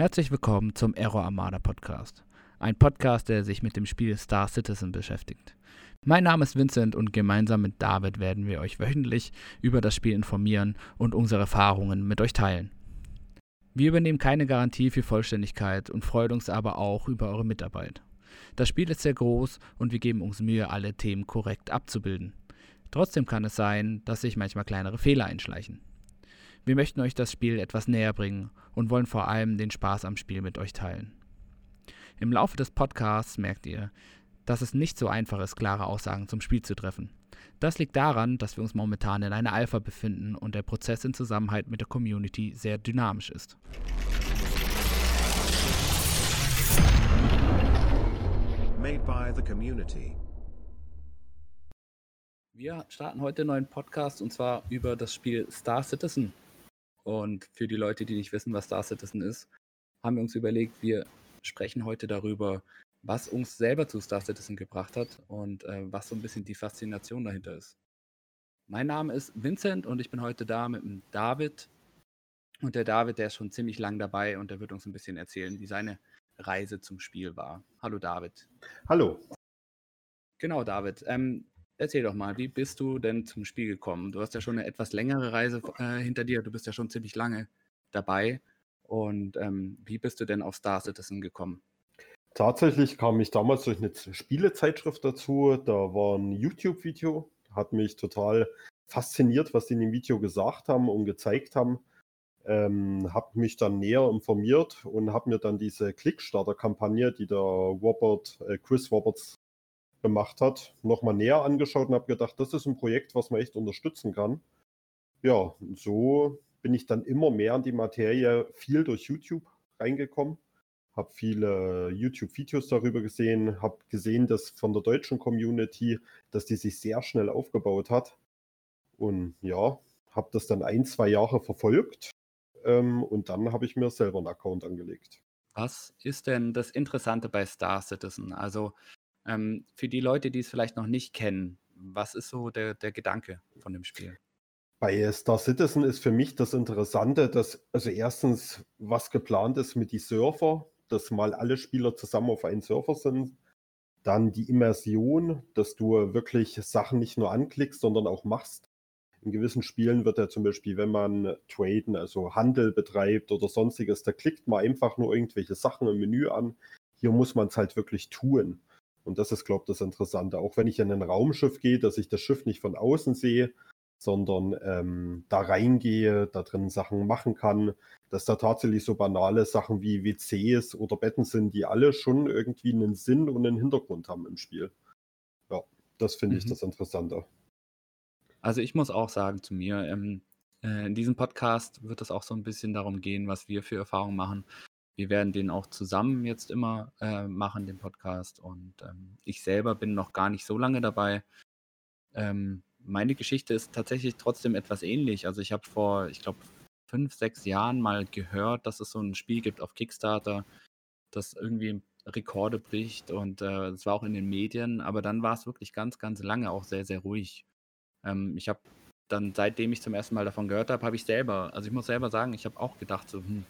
Herzlich willkommen zum Error Armada Podcast. Ein Podcast, der sich mit dem Spiel Star Citizen beschäftigt. Mein Name ist Vincent und gemeinsam mit David werden wir euch wöchentlich über das Spiel informieren und unsere Erfahrungen mit euch teilen. Wir übernehmen keine Garantie für Vollständigkeit und freuen uns aber auch über eure Mitarbeit. Das Spiel ist sehr groß und wir geben uns Mühe, alle Themen korrekt abzubilden. Trotzdem kann es sein, dass sich manchmal kleinere Fehler einschleichen. Wir möchten euch das Spiel etwas näher bringen und wollen vor allem den Spaß am Spiel mit euch teilen. Im Laufe des Podcasts merkt ihr, dass es nicht so einfach ist, klare Aussagen zum Spiel zu treffen. Das liegt daran, dass wir uns momentan in einer Alpha befinden und der Prozess in Zusammenhalt mit der Community sehr dynamisch ist. Made by the community. Wir starten heute einen neuen Podcast und zwar über das Spiel Star Citizen. Und für die Leute, die nicht wissen, was Star Citizen ist, haben wir uns überlegt, wir sprechen heute darüber, was uns selber zu Star Citizen gebracht hat und äh, was so ein bisschen die Faszination dahinter ist. Mein Name ist Vincent und ich bin heute da mit dem David. Und der David, der ist schon ziemlich lang dabei und der wird uns ein bisschen erzählen, wie seine Reise zum Spiel war. Hallo David. Hallo. Genau, David. Ähm, erzähl doch mal, wie bist du denn zum Spiel gekommen? Du hast ja schon eine etwas längere Reise äh, hinter dir. Du bist ja schon ziemlich lange dabei. Und ähm, wie bist du denn auf Star Citizen gekommen? Tatsächlich kam ich damals durch eine Spielezeitschrift dazu. Da war ein YouTube-Video, hat mich total fasziniert, was die in dem Video gesagt haben und gezeigt haben. Ähm, habe mich dann näher informiert und habe mir dann diese Clickstarter-Kampagne, die der Robert, äh, Chris Roberts gemacht hat, nochmal näher angeschaut und habe gedacht, das ist ein Projekt, was man echt unterstützen kann. Ja, so bin ich dann immer mehr in die Materie viel durch YouTube reingekommen, habe viele YouTube-Videos darüber gesehen, habe gesehen, dass von der deutschen Community, dass die sich sehr schnell aufgebaut hat. Und ja, habe das dann ein, zwei Jahre verfolgt ähm, und dann habe ich mir selber einen Account angelegt. Was ist denn das Interessante bei Star Citizen? Also ähm, für die Leute, die es vielleicht noch nicht kennen, was ist so der, der Gedanke von dem Spiel? Bei Star Citizen ist für mich das Interessante, dass also erstens, was geplant ist mit die Surfer, dass mal alle Spieler zusammen auf einen Surfer sind. Dann die Immersion, dass du wirklich Sachen nicht nur anklickst, sondern auch machst. In gewissen Spielen wird ja zum Beispiel, wenn man Traden, also Handel betreibt oder sonstiges, da klickt man einfach nur irgendwelche Sachen im Menü an. Hier muss man es halt wirklich tun. Und das ist, glaube ich, das Interessante. Auch wenn ich in ein Raumschiff gehe, dass ich das Schiff nicht von außen sehe, sondern ähm, da reingehe, da drin Sachen machen kann, dass da tatsächlich so banale Sachen wie WCs oder Betten sind, die alle schon irgendwie einen Sinn und einen Hintergrund haben im Spiel. Ja, das finde mhm. ich das Interessante. Also ich muss auch sagen zu mir, ähm, äh, in diesem Podcast wird es auch so ein bisschen darum gehen, was wir für Erfahrungen machen. Wir werden den auch zusammen jetzt immer äh, machen, den Podcast. Und ähm, ich selber bin noch gar nicht so lange dabei. Ähm, meine Geschichte ist tatsächlich trotzdem etwas ähnlich. Also ich habe vor, ich glaube, fünf, sechs Jahren mal gehört, dass es so ein Spiel gibt auf Kickstarter, das irgendwie Rekorde bricht und es äh, war auch in den Medien, aber dann war es wirklich ganz, ganz lange auch sehr, sehr ruhig. Ähm, ich habe dann, seitdem ich zum ersten Mal davon gehört habe, habe ich selber, also ich muss selber sagen, ich habe auch gedacht, so, hm,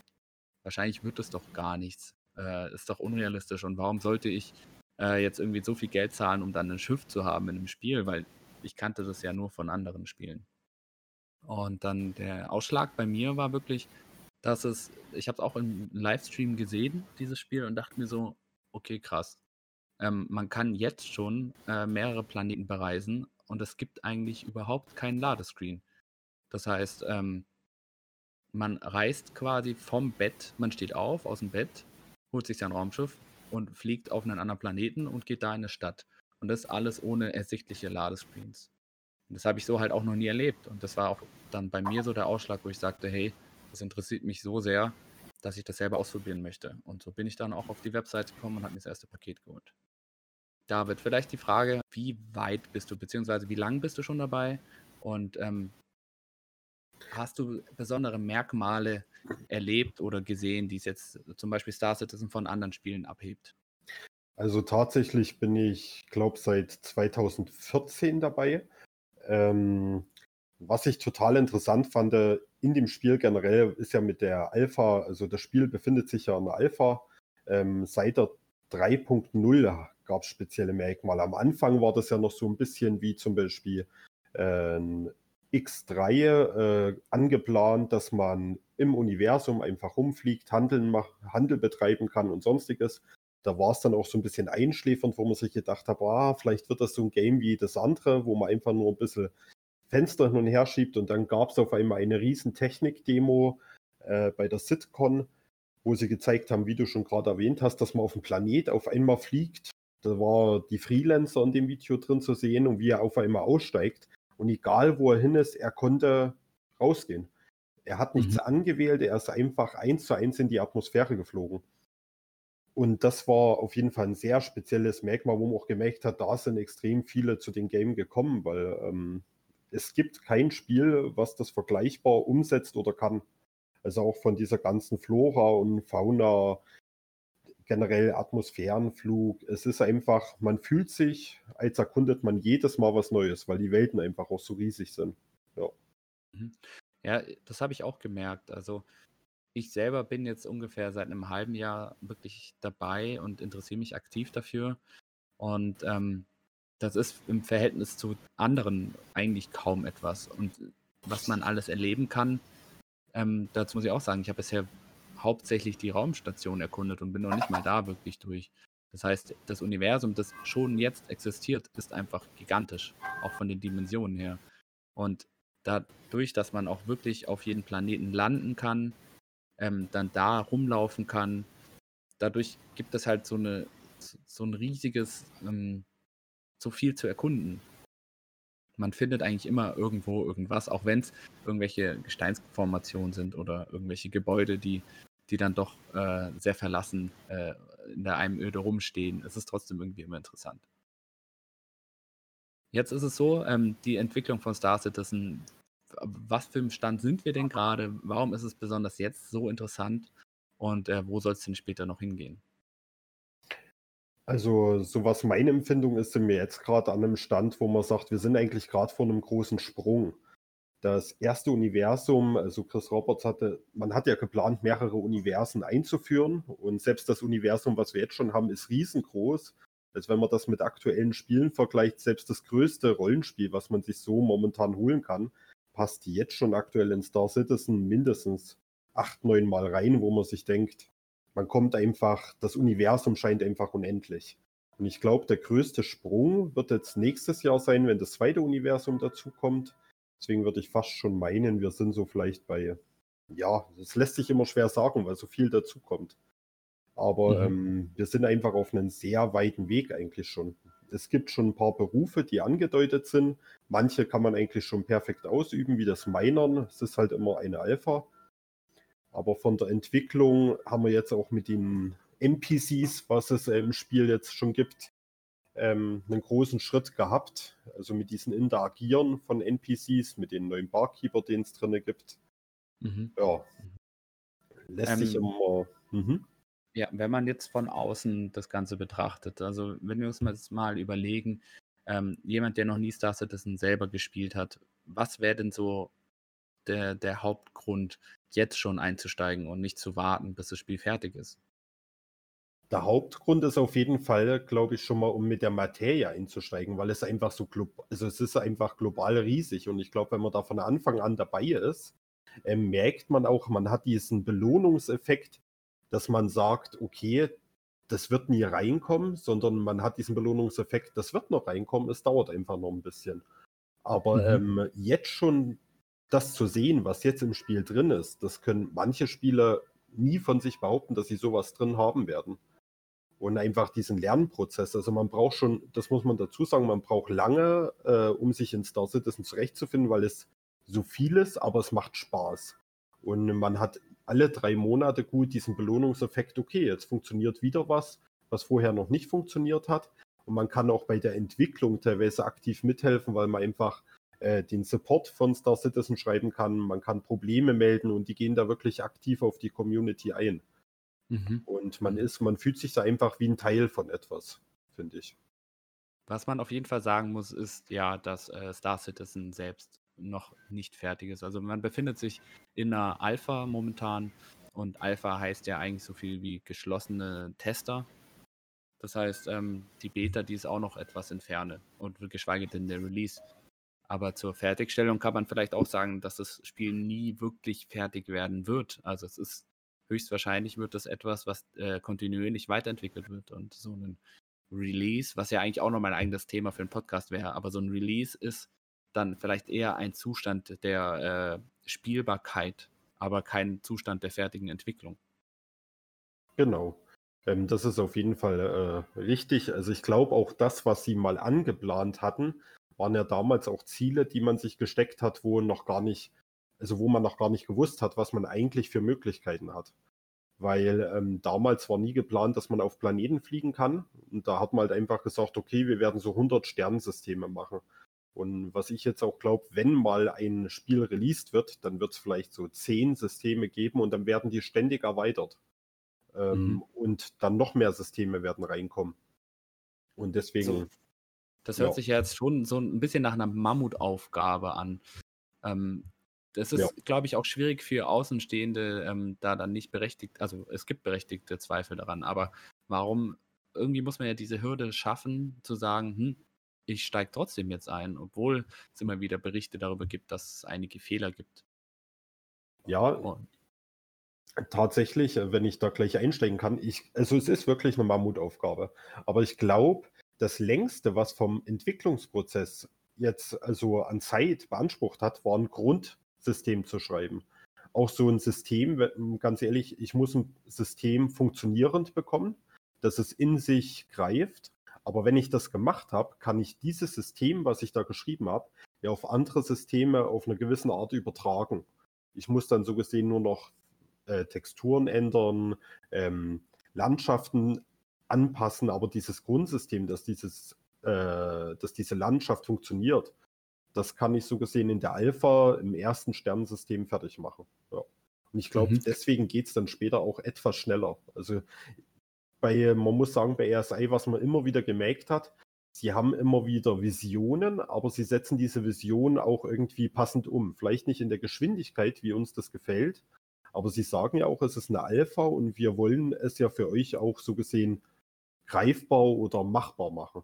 wahrscheinlich wird es doch gar nichts. Äh, ist doch unrealistisch. Und warum sollte ich äh, jetzt irgendwie so viel Geld zahlen, um dann ein Schiff zu haben in einem Spiel? Weil ich kannte das ja nur von anderen Spielen. Und dann der Ausschlag bei mir war wirklich, dass es, ich habe es auch im Livestream gesehen, dieses Spiel, und dachte mir so, okay, krass. Ähm, man kann jetzt schon äh, mehrere Planeten bereisen und es gibt eigentlich überhaupt keinen Ladescreen. Das heißt, ähm, man reist quasi vom Bett, man steht auf aus dem Bett, holt sich sein Raumschiff und fliegt auf einen anderen Planeten und geht da in eine Stadt. Und das alles ohne ersichtliche Ladescreens. Und das habe ich so halt auch noch nie erlebt. Und das war auch dann bei mir so der Ausschlag, wo ich sagte, hey, das interessiert mich so sehr, dass ich das selber ausprobieren möchte. Und so bin ich dann auch auf die Website gekommen und habe mir das erste Paket geholt. David, vielleicht die Frage, wie weit bist du, beziehungsweise wie lang bist du schon dabei? Und ähm, Hast du besondere Merkmale erlebt oder gesehen, die es jetzt zum Beispiel Star Citizen von anderen Spielen abhebt? Also tatsächlich bin ich, glaube seit 2014 dabei. Ähm, was ich total interessant fand, in dem Spiel generell ist ja mit der Alpha, also das Spiel befindet sich ja in der Alpha. Ähm, seit der 3.0 gab es spezielle Merkmale. Am Anfang war das ja noch so ein bisschen wie zum Beispiel äh, X3 äh, angeplant, dass man im Universum einfach rumfliegt, Handeln Handel betreiben kann und sonstiges. Da war es dann auch so ein bisschen einschläfernd, wo man sich gedacht hat, ah, vielleicht wird das so ein Game wie das andere, wo man einfach nur ein bisschen Fenster hin und her schiebt und dann gab es auf einmal eine riesen Technik-Demo äh, bei der SitCon, wo sie gezeigt haben, wie du schon gerade erwähnt hast, dass man auf dem Planet auf einmal fliegt. Da war die Freelancer in dem Video drin zu sehen und wie er auf einmal aussteigt. Und egal wo er hin ist, er konnte rausgehen. Er hat nichts mhm. angewählt, er ist einfach eins zu eins in die Atmosphäre geflogen. Und das war auf jeden Fall ein sehr spezielles Merkmal, wo man auch gemerkt hat, da sind extrem viele zu den Game gekommen, weil ähm, es gibt kein Spiel, was das vergleichbar umsetzt oder kann. Also auch von dieser ganzen Flora und Fauna, generell Atmosphärenflug. Es ist einfach, man fühlt sich, als erkundet man jedes Mal was Neues, weil die Welten einfach auch so riesig sind. Ja, mhm. ja das habe ich auch gemerkt. Also ich selber bin jetzt ungefähr seit einem halben Jahr wirklich dabei und interessiere mich aktiv dafür. Und ähm, das ist im Verhältnis zu anderen eigentlich kaum etwas. Und was man alles erleben kann, ähm, dazu muss ich auch sagen, ich habe bisher hauptsächlich die Raumstation erkundet und bin noch nicht mal da wirklich durch. Das heißt, das Universum, das schon jetzt existiert, ist einfach gigantisch, auch von den Dimensionen her. Und dadurch, dass man auch wirklich auf jeden Planeten landen kann, ähm, dann da rumlaufen kann, dadurch gibt es halt so eine so ein riesiges ähm, so viel zu erkunden. Man findet eigentlich immer irgendwo irgendwas, auch wenn es irgendwelche Gesteinsformationen sind oder irgendwelche Gebäude, die, die dann doch äh, sehr verlassen äh, in der Einöde rumstehen. Es ist trotzdem irgendwie immer interessant. Jetzt ist es so, ähm, die Entwicklung von Star Citizen, was für ein Stand sind wir denn gerade? Warum ist es besonders jetzt so interessant? Und äh, wo soll es denn später noch hingehen? Also, so was meine Empfindung ist, sind wir jetzt gerade an einem Stand, wo man sagt, wir sind eigentlich gerade vor einem großen Sprung. Das erste Universum, also Chris Roberts hatte, man hat ja geplant, mehrere Universen einzuführen und selbst das Universum, was wir jetzt schon haben, ist riesengroß. Also wenn man das mit aktuellen Spielen vergleicht, selbst das größte Rollenspiel, was man sich so momentan holen kann, passt jetzt schon aktuell in Star Citizen mindestens acht, neun Mal rein, wo man sich denkt, man kommt einfach, das Universum scheint einfach unendlich. Und ich glaube, der größte Sprung wird jetzt nächstes Jahr sein, wenn das zweite Universum dazukommt. Deswegen würde ich fast schon meinen, wir sind so vielleicht bei, ja, das lässt sich immer schwer sagen, weil so viel dazukommt. Aber mhm. ähm, wir sind einfach auf einem sehr weiten Weg eigentlich schon. Es gibt schon ein paar Berufe, die angedeutet sind. Manche kann man eigentlich schon perfekt ausüben, wie das Minern. Es ist halt immer eine Alpha. Aber von der Entwicklung haben wir jetzt auch mit den NPCs, was es im Spiel jetzt schon gibt, ähm, einen großen Schritt gehabt. Also mit diesen Interagieren von NPCs, mit den neuen Barkeeper, den es drin gibt. Mhm. Ja. Lässt ähm, sich immer. Mhm. Ja, wenn man jetzt von außen das Ganze betrachtet, also wenn wir uns jetzt mal überlegen, ähm, jemand, der noch nie Star Citizen selber gespielt hat, was wäre denn so der, der Hauptgrund, jetzt schon einzusteigen und nicht zu warten, bis das Spiel fertig ist? Der Hauptgrund ist auf jeden Fall, glaube ich, schon mal, um mit der Materie einzusteigen, weil es einfach so global, also es ist einfach global riesig und ich glaube, wenn man da von Anfang an dabei ist, äh, merkt man auch, man hat diesen Belohnungseffekt, dass man sagt, okay, das wird nie reinkommen, sondern man hat diesen Belohnungseffekt, das wird noch reinkommen, es dauert einfach noch ein bisschen. Aber mhm. ähm, jetzt schon das zu sehen, was jetzt im Spiel drin ist, das können manche Spieler nie von sich behaupten, dass sie sowas drin haben werden. Und einfach diesen Lernprozess. Also man braucht schon, das muss man dazu sagen, man braucht lange, äh, um sich in Star Citizen zurechtzufinden, weil es so viel ist, aber es macht Spaß. Und man hat alle drei Monate gut diesen Belohnungseffekt, okay, jetzt funktioniert wieder was, was vorher noch nicht funktioniert hat. Und man kann auch bei der Entwicklung teilweise aktiv mithelfen, weil man einfach äh, den Support von Star Citizen schreiben kann. Man kann Probleme melden und die gehen da wirklich aktiv auf die Community ein. Mhm. Und man ist, man fühlt sich da einfach wie ein Teil von etwas, finde ich. Was man auf jeden Fall sagen muss, ist ja, dass äh, Star Citizen selbst noch nicht fertig ist. Also man befindet sich in einer Alpha momentan und Alpha heißt ja eigentlich so viel wie geschlossene Tester. Das heißt, ähm, die Beta, die ist auch noch etwas in Ferne und geschweige denn der Release. Aber zur Fertigstellung kann man vielleicht auch sagen, dass das Spiel nie wirklich fertig werden wird. Also es ist höchstwahrscheinlich wird das etwas, was äh, kontinuierlich weiterentwickelt wird. Und so ein Release, was ja eigentlich auch noch mein eigenes Thema für einen Podcast wäre, aber so ein Release ist dann vielleicht eher ein Zustand der äh, Spielbarkeit, aber kein Zustand der fertigen Entwicklung. Genau. Ähm, das ist auf jeden Fall äh, richtig. Also ich glaube auch das, was Sie mal angeplant hatten, waren ja damals auch Ziele, die man sich gesteckt hat, wo noch gar nicht, also wo man noch gar nicht gewusst hat, was man eigentlich für Möglichkeiten hat. Weil ähm, damals war nie geplant, dass man auf Planeten fliegen kann. Und da hat man halt einfach gesagt, okay, wir werden so 100 Sternensysteme machen. Und was ich jetzt auch glaube, wenn mal ein Spiel released wird, dann wird es vielleicht so 10 Systeme geben und dann werden die ständig erweitert. Ähm, mhm. Und dann noch mehr Systeme werden reinkommen. Und deswegen. So. Das hört ja. sich ja jetzt schon so ein bisschen nach einer Mammutaufgabe an. Ähm, das ist, ja. glaube ich, auch schwierig für Außenstehende, ähm, da dann nicht berechtigt, also es gibt berechtigte Zweifel daran, aber warum, irgendwie muss man ja diese Hürde schaffen, zu sagen, hm, ich steige trotzdem jetzt ein, obwohl es immer wieder Berichte darüber gibt, dass es einige Fehler gibt. Ja, Und. tatsächlich, äh, wenn ich da gleich einsteigen kann, ich, also es ist wirklich eine Mammutaufgabe, aber ich glaube, das längste, was vom Entwicklungsprozess jetzt also an Zeit beansprucht hat, war ein Grundsystem zu schreiben. Auch so ein System, ganz ehrlich, ich muss ein System funktionierend bekommen, dass es in sich greift. Aber wenn ich das gemacht habe, kann ich dieses System, was ich da geschrieben habe, ja auf andere Systeme auf eine gewisse Art übertragen. Ich muss dann so gesehen nur noch äh, Texturen ändern, ähm, Landschaften anpassen, aber dieses Grundsystem, dass, dieses, äh, dass diese Landschaft funktioniert, das kann ich so gesehen in der Alpha im ersten Sternensystem fertig machen. Ja. Und ich glaube, mhm. deswegen geht es dann später auch etwas schneller. Also bei, man muss sagen, bei RSI, was man immer wieder gemerkt hat, sie haben immer wieder Visionen, aber sie setzen diese Visionen auch irgendwie passend um. Vielleicht nicht in der Geschwindigkeit, wie uns das gefällt, aber sie sagen ja auch, es ist eine Alpha und wir wollen es ja für euch auch so gesehen greifbar oder machbar machen.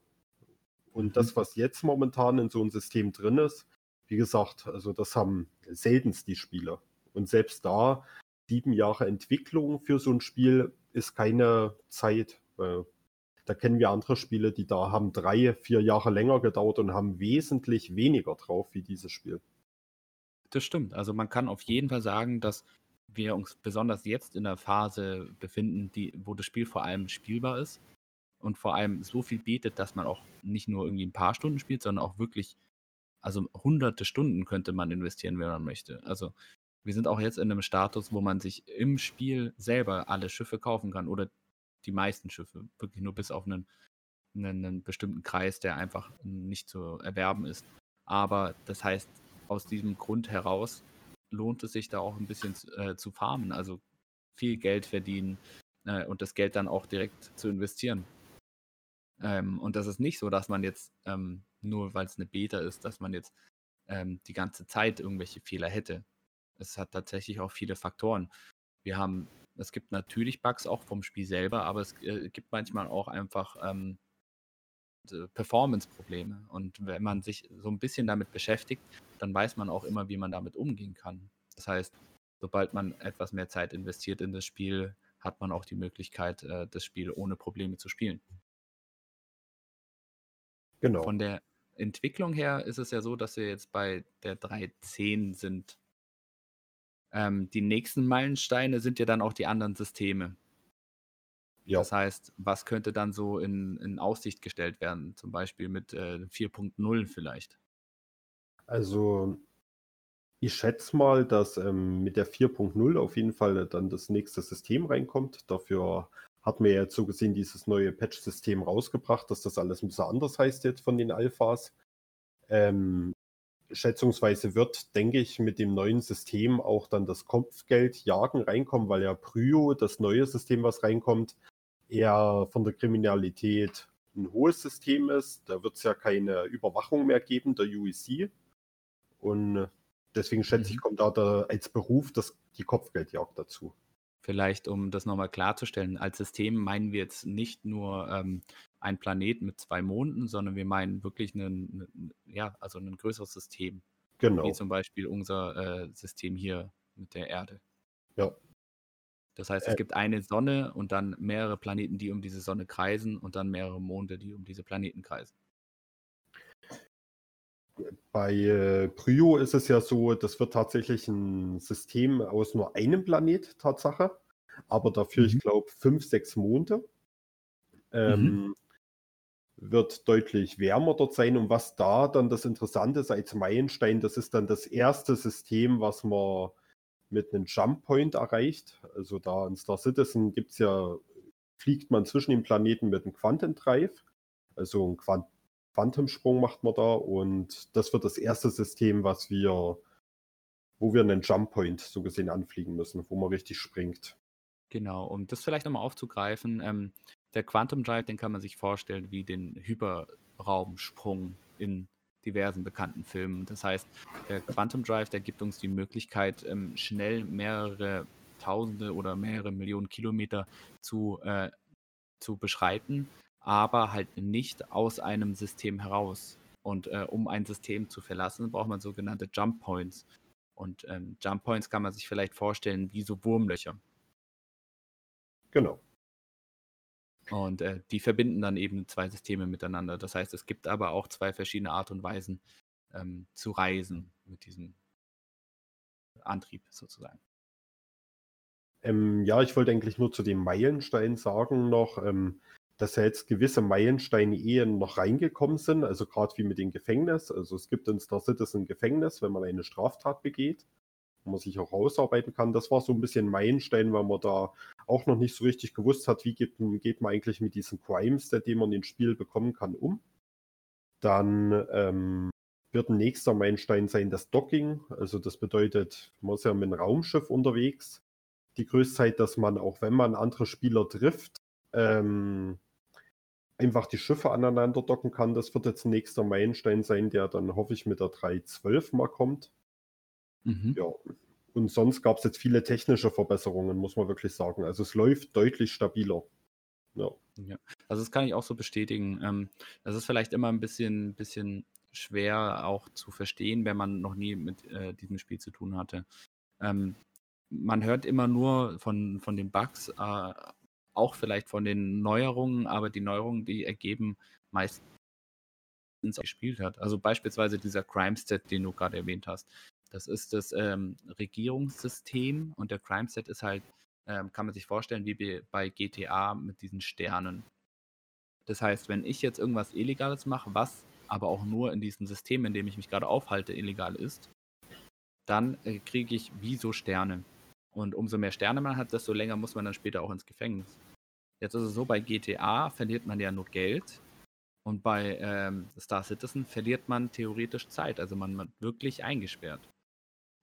Und das, mhm. was jetzt momentan in so einem System drin ist, wie gesagt, also das haben seltenst die Spieler. Und selbst da, sieben Jahre Entwicklung für so ein Spiel ist keine Zeit. Da kennen wir andere Spiele, die da haben drei, vier Jahre länger gedauert und haben wesentlich weniger drauf wie dieses Spiel. Das stimmt. Also man kann auf jeden Fall sagen, dass wir uns besonders jetzt in der Phase befinden, die, wo das Spiel vor allem spielbar ist und vor allem so viel bietet, dass man auch nicht nur irgendwie ein paar Stunden spielt, sondern auch wirklich, also hunderte Stunden könnte man investieren, wenn man möchte. Also wir sind auch jetzt in einem Status, wo man sich im Spiel selber alle Schiffe kaufen kann oder die meisten Schiffe, wirklich nur bis auf einen, einen, einen bestimmten Kreis, der einfach nicht zu erwerben ist. Aber das heißt, aus diesem Grund heraus lohnt es sich da auch ein bisschen äh, zu farmen, also viel Geld verdienen äh, und das Geld dann auch direkt zu investieren. Ähm, und das ist nicht so, dass man jetzt, ähm, nur weil es eine Beta ist, dass man jetzt ähm, die ganze Zeit irgendwelche Fehler hätte. Es hat tatsächlich auch viele Faktoren. Wir haben, es gibt natürlich Bugs auch vom Spiel selber, aber es äh, gibt manchmal auch einfach ähm, Performance-Probleme. Und wenn man sich so ein bisschen damit beschäftigt, dann weiß man auch immer, wie man damit umgehen kann. Das heißt, sobald man etwas mehr Zeit investiert in das Spiel, hat man auch die Möglichkeit, äh, das Spiel ohne Probleme zu spielen. Genau. Von der Entwicklung her ist es ja so, dass wir jetzt bei der 3.10 sind. Ähm, die nächsten Meilensteine sind ja dann auch die anderen Systeme. Ja. Das heißt, was könnte dann so in, in Aussicht gestellt werden? Zum Beispiel mit äh, 4.0 vielleicht. Also, ich schätze mal, dass ähm, mit der 4.0 auf jeden Fall dann das nächste System reinkommt. Dafür hat mir jetzt so gesehen dieses neue Patch-System rausgebracht, dass das alles ein bisschen anders heißt jetzt von den Alphas. Ähm, schätzungsweise wird, denke ich, mit dem neuen System auch dann das Kopfgeld jagen reinkommen, weil ja Pryo, das neue System, was reinkommt, eher von der Kriminalität ein hohes System ist. Da wird es ja keine Überwachung mehr geben, der UEC. Und deswegen schätze ich, Mhm. kommt da, da als Beruf das, die Kopfgeldjagd dazu. Vielleicht, um das nochmal klarzustellen, als System meinen wir jetzt nicht nur ähm, einen Planeten mit zwei Monden, sondern wir meinen wirklich einen, ja, also ein größeres System, wie Genau. zum Beispiel unser äh, System hier mit der Erde. Ja. Das heißt, Äh, es gibt eine Sonne und dann mehrere Planeten, die um diese Sonne kreisen und dann mehrere Monde, die um diese Planeten kreisen. Bei äh, Pryo ist es ja so, das wird tatsächlich ein System aus nur einem Planet, Tatsache. Aber dafür, ich Mhm. glaube, fünf, sechs Monde. Ähm, wird deutlich wärmer dort sein. Und was da dann das Interessante ist als Meilenstein, das ist dann das erste System, was man mit einem Jump Point erreicht. Also da in Star Citizen gibt es ja, fliegt man zwischen den Planeten mit einem Quantum Drive. Also ein Quant Quantumsprung macht man da und das wird das erste System, was wir, wo wir einen Jump Point so gesehen anfliegen müssen, wo man richtig springt. Genau, um das vielleicht nochmal aufzugreifen, ähm, der Quantum Drive, den kann man sich vorstellen wie den Hyperraumsprung in diversen bekannten Filmen. Das heißt, der Quantum Drive, der gibt uns die Möglichkeit, ähm, schnell mehrere Tausende oder mehrere Millionen Kilometer zu, äh, zu beschreiten, aber halt nicht aus einem System heraus. Und äh, um ein System zu verlassen, braucht man sogenannte Jump Points. Und ähm, Jump Points kann man sich vielleicht vorstellen wie so Wurmlöcher. Genau. Und äh, die verbinden dann eben zwei Systeme miteinander. Das heißt, es gibt aber auch zwei verschiedene Art und Weisen ähm, zu reisen mit diesem Antrieb sozusagen. Ähm, ja, ich wollte eigentlich nur zu dem Meilenstein sagen noch, ähm, dass ja jetzt gewisse Meilensteine eher noch reingekommen sind, also gerade wie mit dem Gefängnis. Also es gibt in Star Citizen Gefängnis, wenn man eine Straftat begeht, wo man sich auch rausarbeiten kann. Das war so ein bisschen Meilenstein, weil man da auch noch nicht so richtig gewusst hat, wie geht, geht man eigentlich mit diesen Crimes, die man in Spiel bekommen kann, um. Dann ähm, wird ein nächster Meilenstein sein das Docking. Also das bedeutet, man ist ja mit einem Raumschiff unterwegs. Die Größte dass man, auch wenn man andere Spieler trifft, ähm, einfach die Schiffe aneinander docken kann. Das wird jetzt ein nächster Meilenstein sein, der dann hoffe ich mit der 3.12 mal kommt. Mhm. Ja. Und sonst gab es jetzt viele technische Verbesserungen, muss man wirklich sagen. Also es läuft deutlich stabiler. Ja. Ja, also das kann ich auch so bestätigen. Ähm, das ist vielleicht immer ein bisschen, bisschen schwer auch zu verstehen, wenn man noch nie mit äh, diesem Spiel zu tun hatte. Ähm, man hört immer nur von, von den Bugs, äh, auch vielleicht von den Neuerungen, aber die Neuerungen, die ergeben meistens gespielt hat. Also beispielsweise dieser Crime-Stat, den du gerade erwähnt hast. Das ist das ähm, Regierungssystem und der Crime-Stat ist halt ähm, kann man sich vorstellen, wie bei GTA mit diesen Sternen. Das heißt, wenn ich jetzt irgendwas Illegales mache, was aber auch nur in diesem System, in dem ich mich gerade aufhalte, illegal ist, dann äh, kriege ich wie so Sterne. Und umso mehr Sterne man hat, desto länger muss man dann später auch ins Gefängnis. Jetzt ist es so, bei GTA verliert man ja nur Geld und bei ähm, Star Citizen verliert man theoretisch Zeit. Also man wird wirklich eingesperrt.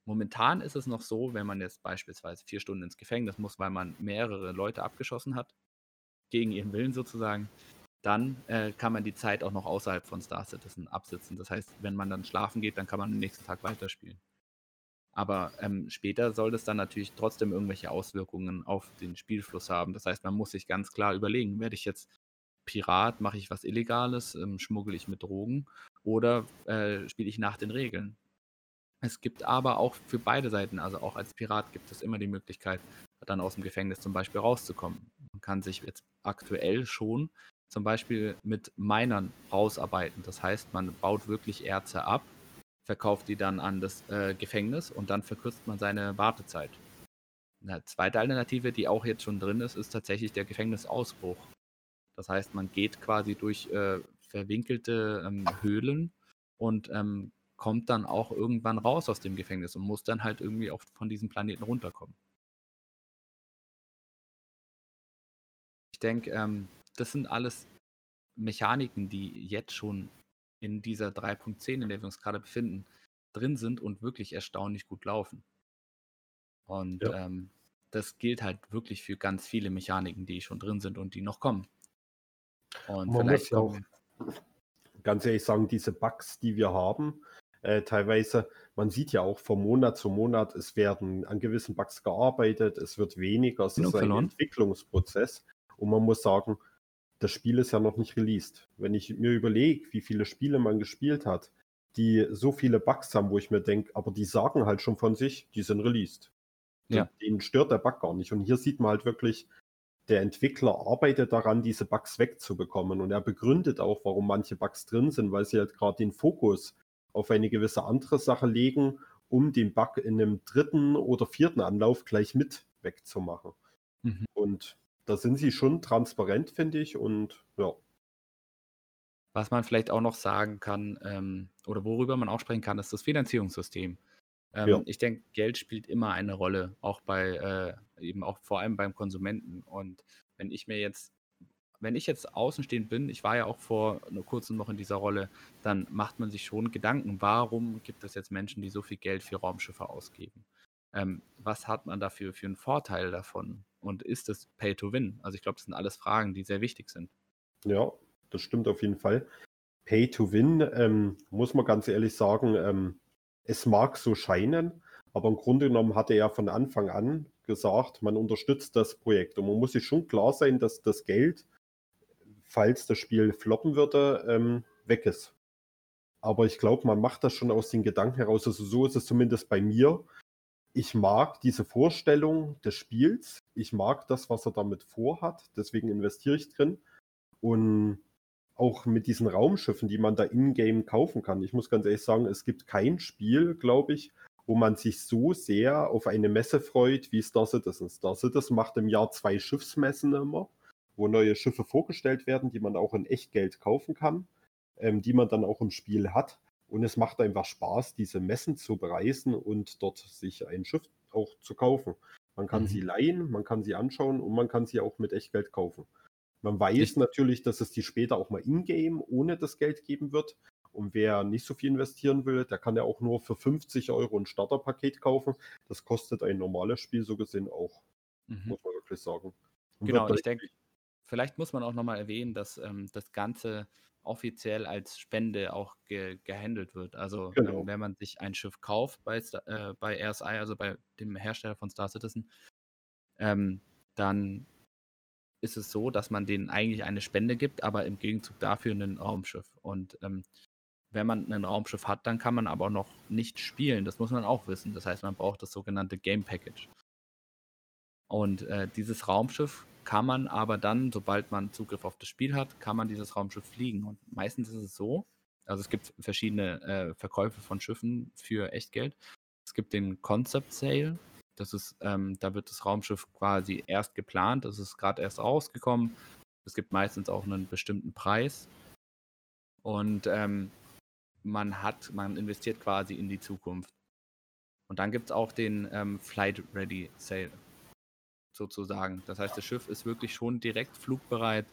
Momentan ist es noch so, wenn man jetzt beispielsweise vier Stunden ins Gefängnis muss, weil man mehrere Leute abgeschossen hat, gegen ihren Willen sozusagen, dann äh, kann man die Zeit auch noch außerhalb von Star Citizen absitzen. Das heißt, wenn man dann schlafen geht, dann kann man am nächsten Tag weiterspielen. Aber ähm, später soll das dann natürlich trotzdem irgendwelche Auswirkungen auf den Spielfluss haben. Das heißt, man muss sich ganz klar überlegen, werde ich jetzt Pirat, mache ich was Illegales, ähm, schmuggle ich mit Drogen oder äh, spiele ich nach den Regeln? Es gibt aber auch für beide Seiten, also auch als Pirat gibt es immer die Möglichkeit, dann aus dem Gefängnis zum Beispiel rauszukommen. Man kann sich jetzt aktuell schon zum Beispiel mit Minern rausarbeiten. Das heißt, man baut wirklich Erze ab, verkauft die dann an das äh, Gefängnis und dann verkürzt man seine Wartezeit. Eine zweite Alternative, die auch jetzt schon drin ist, ist tatsächlich der Gefängnisausbruch. Das heißt, man geht quasi durch äh, verwinkelte ähm, Höhlen und ähm, kommt dann auch irgendwann raus aus dem Gefängnis und muss dann halt irgendwie auch von diesem Planeten runterkommen. Ich denke, ähm, das sind alles Mechaniken, die jetzt schon in dieser 3.10, in der wir uns gerade befinden, drin sind und wirklich erstaunlich gut laufen. Und Ja. ähm, das gilt halt wirklich für ganz viele Mechaniken, die schon drin sind und die noch kommen. Und Man vielleicht muss auch ganz ehrlich sagen, diese Bugs, die wir haben, äh, teilweise. Man sieht ja auch von Monat zu Monat, es werden an gewissen Bugs gearbeitet, es wird weniger, es ist ein Entwicklungsprozess. Und man muss sagen, das Spiel ist ja noch nicht released. Wenn ich mir überlege, wie viele Spiele man gespielt hat, die so viele Bugs haben, wo ich mir denke, aber die sagen halt schon von sich, die sind released. Ja. Denen stört der Bug gar nicht. Und hier sieht man halt wirklich, der Entwickler arbeitet daran, diese Bugs wegzubekommen. Und er begründet auch, warum manche Bugs drin sind, weil sie halt gerade den Fokus auf eine gewisse andere Sache legen, um den Bug in einem dritten oder vierten Anlauf gleich mit wegzumachen. Mhm. Und da sind sie schon transparent, finde ich. Und ja. Was man vielleicht auch noch sagen kann, ähm, oder worüber man auch sprechen kann, ist das Finanzierungssystem. Ähm, ja. Ich denke, Geld spielt immer eine Rolle, auch bei, äh, eben auch vor allem beim Konsumenten. Und wenn ich mir jetzt, wenn ich jetzt außenstehend bin, ich war ja auch vor kurzem noch in dieser Rolle, dann macht man sich schon Gedanken, warum gibt es jetzt Menschen, die so viel Geld für Raumschiffe ausgeben? Ähm, was hat man dafür für einen Vorteil davon? Und ist es Pay to Win? Also ich glaube, das sind alles Fragen, die sehr wichtig sind. Ja, das stimmt auf jeden Fall. Pay to Win, ähm, muss man ganz ehrlich sagen, ähm, es mag so scheinen, aber im Grunde genommen hatte er von Anfang an gesagt, man unterstützt das Projekt. Und man muss sich schon klar sein, dass das Geld, falls das Spiel floppen würde, ähm, weg ist. Aber ich glaube, man macht das schon aus den Gedanken heraus. Also so ist es zumindest bei mir. Ich mag diese Vorstellung des Spiels. Ich mag das, was er damit vorhat. Deswegen investiere ich drin. Und auch mit diesen Raumschiffen, die man da in-game kaufen kann. Ich muss ganz ehrlich sagen, es gibt kein Spiel, glaube ich, wo man sich so sehr auf eine Messe freut wie Star Citizen. Star Citizen macht im Jahr zwei Schiffsmessen immer, wo neue Schiffe vorgestellt werden, die man auch in Echtgeld kaufen kann, ähm, die man dann auch im Spiel hat. Und es macht einfach Spaß, diese Messen zu bereisen und dort sich ein Schiff auch zu kaufen. Man kann mhm. sie leihen, man kann sie anschauen und man kann sie auch mit Echtgeld kaufen. Man weiß ich natürlich, dass es die später auch mal in-game ohne das Geld geben wird. Und wer nicht so viel investieren will, der kann ja auch nur für 50 Euro ein Starterpaket kaufen. Das kostet ein normales Spiel so gesehen auch, mhm. muss man wirklich sagen. Und genau, ich denke, vielleicht muss man auch nochmal erwähnen, dass ähm, das Ganze offiziell als Spende auch ge gehandelt wird. Also genau. ähm, wenn man sich ein Schiff kauft bei, äh, bei RSI, also bei dem Hersteller von Star Citizen, ähm, dann ist es so, dass man denen eigentlich eine Spende gibt, aber im Gegenzug dafür ein Raumschiff. Und ähm, wenn man ein Raumschiff hat, dann kann man aber noch nicht spielen. Das muss man auch wissen. Das heißt, man braucht das sogenannte Game Package. Und äh, dieses Raumschiff kann man aber dann, sobald man Zugriff auf das Spiel hat, kann man dieses Raumschiff fliegen. Und meistens ist es so, also es gibt verschiedene äh, Verkäufe von Schiffen für Echtgeld. Es gibt den Concept Sale, das ist, ähm, da wird das Raumschiff quasi erst geplant, das ist gerade erst rausgekommen. Es gibt meistens auch einen bestimmten Preis. Und ähm, man hat, man investiert quasi in die Zukunft. Und dann gibt es auch den ähm, Flight Ready Sale, sozusagen. Das heißt, das Schiff ist wirklich schon direkt flugbereit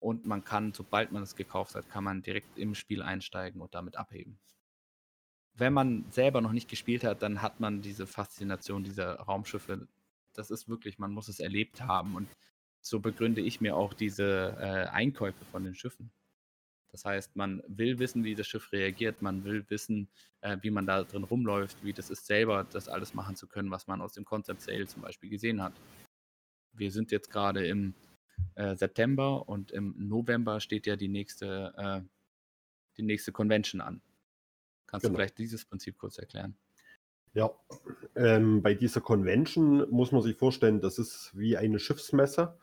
und man kann, sobald man es gekauft hat, kann man direkt im Spiel einsteigen und damit abheben wenn man selber noch nicht gespielt hat, dann hat man diese Faszination dieser Raumschiffe. Das ist wirklich, man muss es erlebt haben. Und so begründe ich mir auch diese äh, Einkäufe von den Schiffen. Das heißt, man will wissen, wie das Schiff reagiert, man will wissen, äh, wie man da drin rumläuft, wie das ist, selber das alles machen zu können, was man aus dem Concept Sale zum Beispiel gesehen hat. Wir sind jetzt gerade im äh, September und im November steht ja die nächste, äh, die nächste Convention an. Kannst genau. du vielleicht dieses Prinzip kurz erklären? Ja, ähm, bei dieser Convention muss man sich vorstellen, das ist wie eine Schiffsmesse.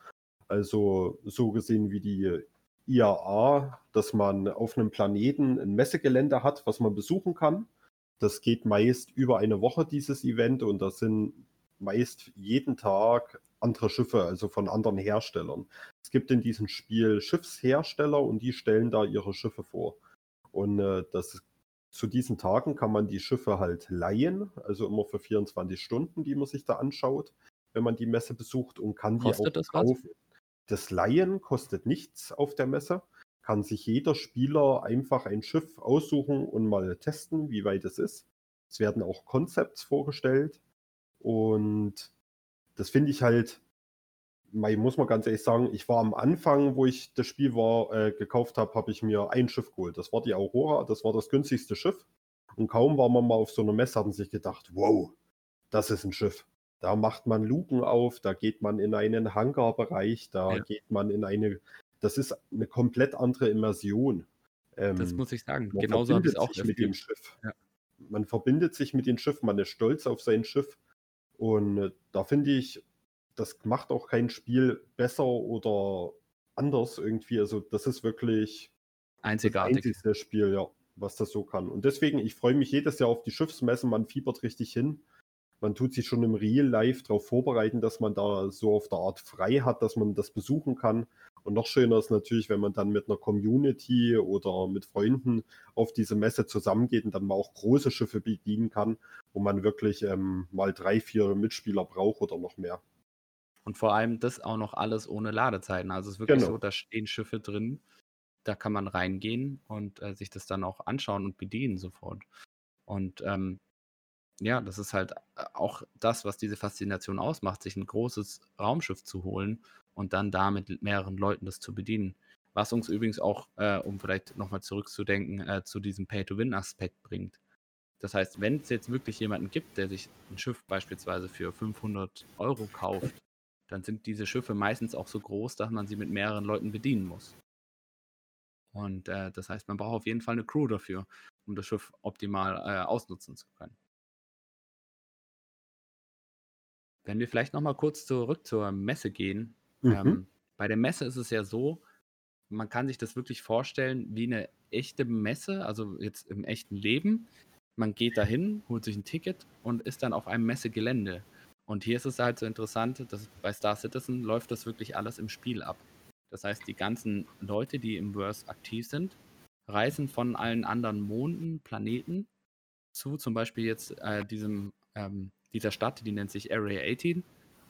Also so gesehen wie die IAA, dass man auf einem Planeten ein Messegelände hat, was man besuchen kann. Das geht meist über eine Woche, dieses Event, und das sind meist jeden Tag andere Schiffe, also von anderen Herstellern. Es gibt in diesem Spiel Schiffshersteller und die stellen da ihre Schiffe vor. Und äh, das zu diesen Tagen kann man die Schiffe halt leihen, also immer für 24 Stunden, die man sich da anschaut, wenn man die Messe besucht und kann die kostet auch das kaufen. Was? Das Leihen kostet nichts auf der Messe, kann sich jeder Spieler einfach ein Schiff aussuchen und mal testen, wie weit es ist. Es werden auch Konzepte vorgestellt und das finde ich halt muss man ganz ehrlich sagen, ich war am Anfang, wo ich das Spiel war, äh, gekauft habe, habe ich mir ein Schiff geholt. Das war die Aurora, das war das günstigste Schiff. Und kaum war man mal auf so einer Messe, hat man sich gedacht, wow, das ist ein Schiff. Da macht man Luken auf, da geht man in einen Hangarbereich, da Ja. geht man in eine, das ist eine komplett andere Immersion. Das Ähm, muss ich sagen. man Genauso habe ich auch sich mit dem. Schiff. Ja. Man verbindet sich mit dem Schiff, man ist stolz auf sein Schiff. Und äh, da finde ich, das macht auch kein Spiel besser oder anders irgendwie. Also das ist wirklich das Einzigartig. einzigste Spiel, ja, was das so kann. Und deswegen, ich freue mich jedes Jahr auf die Schiffsmessen, man fiebert richtig hin. Man tut sich schon im Real Life darauf vorbereiten, dass man da so auf der Art frei hat, dass man das besuchen kann. Und noch schöner ist natürlich, wenn man dann mit einer Community oder mit Freunden auf diese Messe zusammengeht und dann mal auch große Schiffe bedienen kann, wo man wirklich ähm, mal drei, vier Mitspieler braucht oder noch mehr. Und vor allem das auch noch alles ohne Ladezeiten. Also es ist wirklich Genau. so, da stehen Schiffe drin, da kann man reingehen und äh, sich das dann auch anschauen und bedienen sofort. Und ähm, ja, das ist halt äh, auch das, was diese Faszination ausmacht, sich ein großes Raumschiff zu holen und dann da mit mehreren Leuten das zu bedienen. Was uns übrigens auch, äh, um vielleicht nochmal zurückzudenken, äh, zu diesem Pay-to-Win-Aspekt bringt. Das heißt, wenn es jetzt wirklich jemanden gibt, der sich ein Schiff beispielsweise für 500 Euro kauft, dann sind diese Schiffe meistens auch so groß, dass man sie mit mehreren Leuten bedienen muss. Und äh, das heißt, man braucht auf jeden Fall eine Crew dafür, um das Schiff optimal äh, ausnutzen zu können. Wenn wir vielleicht nochmal kurz zurück zur Messe gehen. Mhm. Ähm, bei der Messe ist es ja so, man kann sich das wirklich vorstellen wie eine echte Messe, also jetzt im echten Leben. Man geht dahin, holt sich ein Ticket und ist dann auf einem Messegelände. Und hier ist es halt so interessant, dass bei Star Citizen läuft das wirklich alles im Spiel ab. Das heißt, die ganzen Leute, die im Verse aktiv sind, reisen von allen anderen Monden, Planeten zu zum Beispiel jetzt äh, diesem, ähm, dieser Stadt, die nennt sich Area 18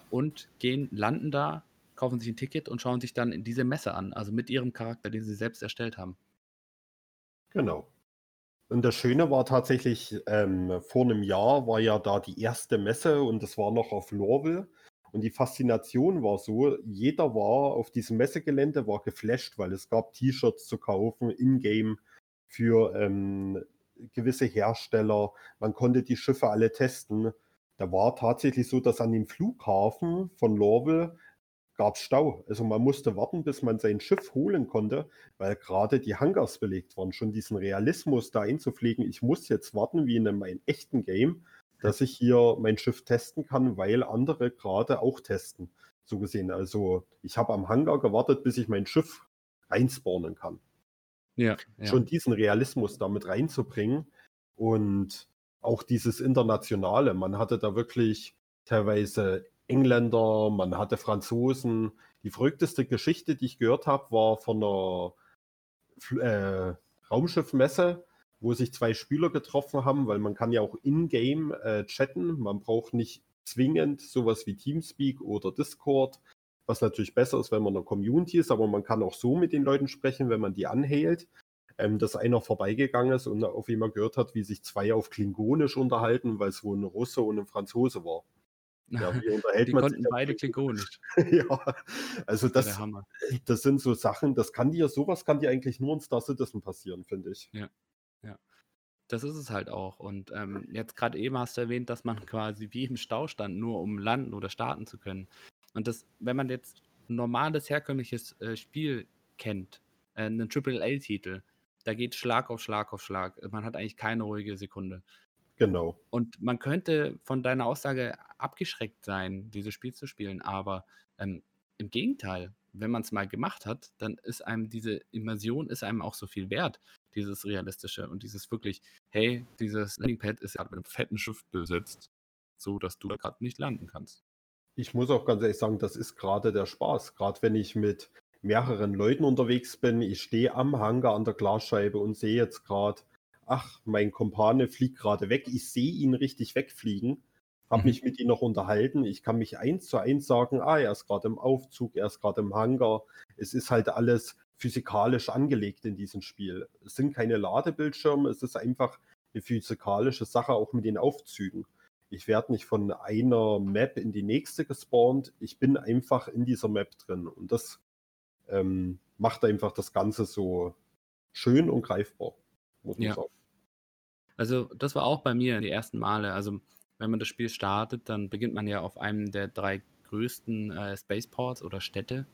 und gehen, landen da, kaufen sich ein Ticket und schauen sich dann in diese Messe an, also mit ihrem Charakter, den sie selbst erstellt haben. Genau. Und das Schöne war tatsächlich, ähm, vor einem Jahr war ja da die erste Messe und das war noch auf Lorville. Und die Faszination war so, jeder war auf diesem Messegelände, war geflasht, weil es gab T-Shirts zu kaufen, in-game für ähm, gewisse Hersteller. Man konnte die Schiffe alle testen. Da war tatsächlich so, dass an dem Flughafen von Lorville gab es Stau. Also man musste warten, bis man sein Schiff holen konnte, weil gerade die Hangars belegt waren. Schon diesen Realismus da einzupflegen, ich muss jetzt warten, wie in einem ein echten Game, dass ich hier mein Schiff testen kann, weil andere gerade auch testen. So gesehen. Also ich habe am Hangar gewartet, bis ich mein Schiff einspawnen kann. Ja, ja. Schon diesen Realismus damit reinzubringen und auch dieses Internationale. Man hatte da wirklich teilweise Engländer, man hatte Franzosen. Die verrückteste Geschichte, die ich gehört habe, war von einer äh, Raumschiffmesse, wo sich zwei Spieler getroffen haben, weil man kann ja auch in-game äh, chatten. Man braucht nicht zwingend sowas wie Teamspeak oder Discord, was natürlich besser ist, wenn man in einer Community ist, aber man kann auch so mit den Leuten sprechen, wenn man die anhält. Ähm, dass einer vorbeigegangen ist und auf einmal gehört hat, wie sich zwei auf Klingonisch unterhalten, weil es wohl ein Russe und ein Franzose war. Ja, wie unterhält die man konnten sich beide Klingonisch? ja, also Das das, sind so Sachen, das kann dir, sowas kann dir eigentlich nur in Star Citizen passieren, finde ich. Das ist es halt auch. Und ähm, jetzt gerade eben hast du erwähnt, dass man quasi wie im Stau stand, nur um landen oder starten zu können. Und das, wenn man jetzt ein normales, herkömmliches äh, Spiel kennt, äh, einen AAA-Titel, da geht Schlag auf Schlag auf Schlag. Man hat eigentlich keine ruhige Sekunde. Genau. Und man könnte von deiner Aussage abgeschreckt sein, dieses Spiel zu spielen, aber ähm, im Gegenteil, wenn man es mal gemacht hat, dann ist einem diese Immersion ist einem auch so viel wert, dieses realistische und dieses wirklich, hey, dieses Landingpad ist ja mit einem fetten Schiff besetzt, so dass du da gerade nicht landen kannst. Ich muss auch ganz ehrlich sagen, das ist gerade der Spaß. Gerade wenn ich mit mehreren Leuten unterwegs bin, ich stehe am Hangar an der Glasscheibe und sehe jetzt gerade, ach, mein Kumpane fliegt gerade weg. Ich sehe ihn richtig wegfliegen, habe Mhm. mich mit ihm noch unterhalten. Ich kann mich eins zu eins sagen, ah, er ist gerade im Aufzug, er ist gerade im Hangar. Es ist halt alles physikalisch angelegt in diesem Spiel. Es sind keine Ladebildschirme, es ist einfach eine physikalische Sache, auch mit den Aufzügen. Ich werde nicht von einer Map in die nächste gespawnt. Ich bin einfach in dieser Map drin. Und das ähm, macht einfach das Ganze so schön und greifbar, muss man Ja. sagen. Also, das war auch bei mir die ersten Male. Also, wenn man das Spiel startet, dann beginnt man ja auf einem der drei größten äh, Spaceports oder Städte.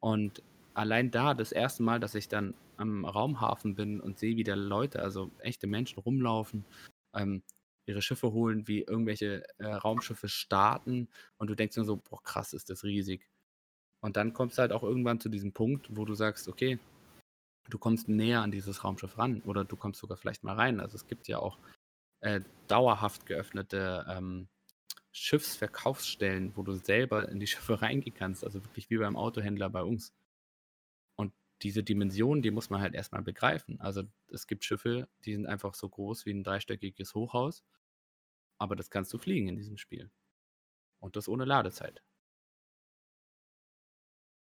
Und allein da, das erste Mal, dass ich dann am Raumhafen bin und sehe, wie da Leute, also echte Menschen rumlaufen, ähm, ihre Schiffe holen, wie irgendwelche äh, Raumschiffe starten und du denkst nur so, boah, krass, ist das riesig. Und dann kommst du halt auch irgendwann zu diesem Punkt, wo du sagst, okay, du kommst näher an dieses Raumschiff ran oder du kommst sogar vielleicht mal rein. Also es gibt ja auch äh, dauerhaft geöffnete ähm, Schiffsverkaufsstellen, wo du selber in die Schiffe reingehen kannst, also wirklich wie beim Autohändler bei uns. Und diese Dimension, die muss man halt erstmal begreifen. Also es gibt Schiffe, die sind einfach so groß wie ein dreistöckiges Hochhaus, aber das kannst du fliegen in diesem Spiel. Und das ohne Ladezeit.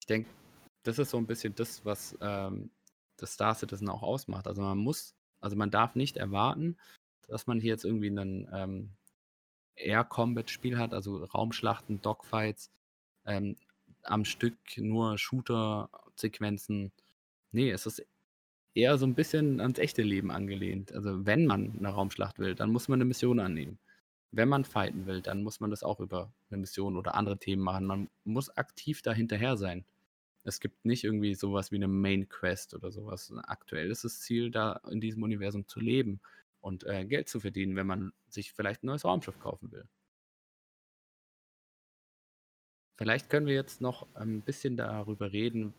Ich denke, das ist so ein bisschen das, was ähm, das Star Citizen auch ausmacht. Also man muss, also man darf nicht erwarten, dass man hier jetzt irgendwie einen ähm, Air Combat Spiel hat, also Raumschlachten, Dogfights, ähm, am Stück nur Shooter-Sequenzen. Nee, es ist eher so ein bisschen ans echte Leben angelehnt. Also wenn man eine Raumschlacht will, dann muss man eine Mission annehmen. Wenn man fighten will, dann muss man das auch über eine Mission oder andere Themen machen. Man muss aktiv dahinterher sein. Es gibt nicht irgendwie sowas wie eine Main Quest oder sowas. Aktuell ist das Ziel, da in diesem Universum zu leben und äh, Geld zu verdienen, wenn man sich vielleicht ein neues Raumschiff kaufen will. Vielleicht können wir jetzt noch ein bisschen darüber reden,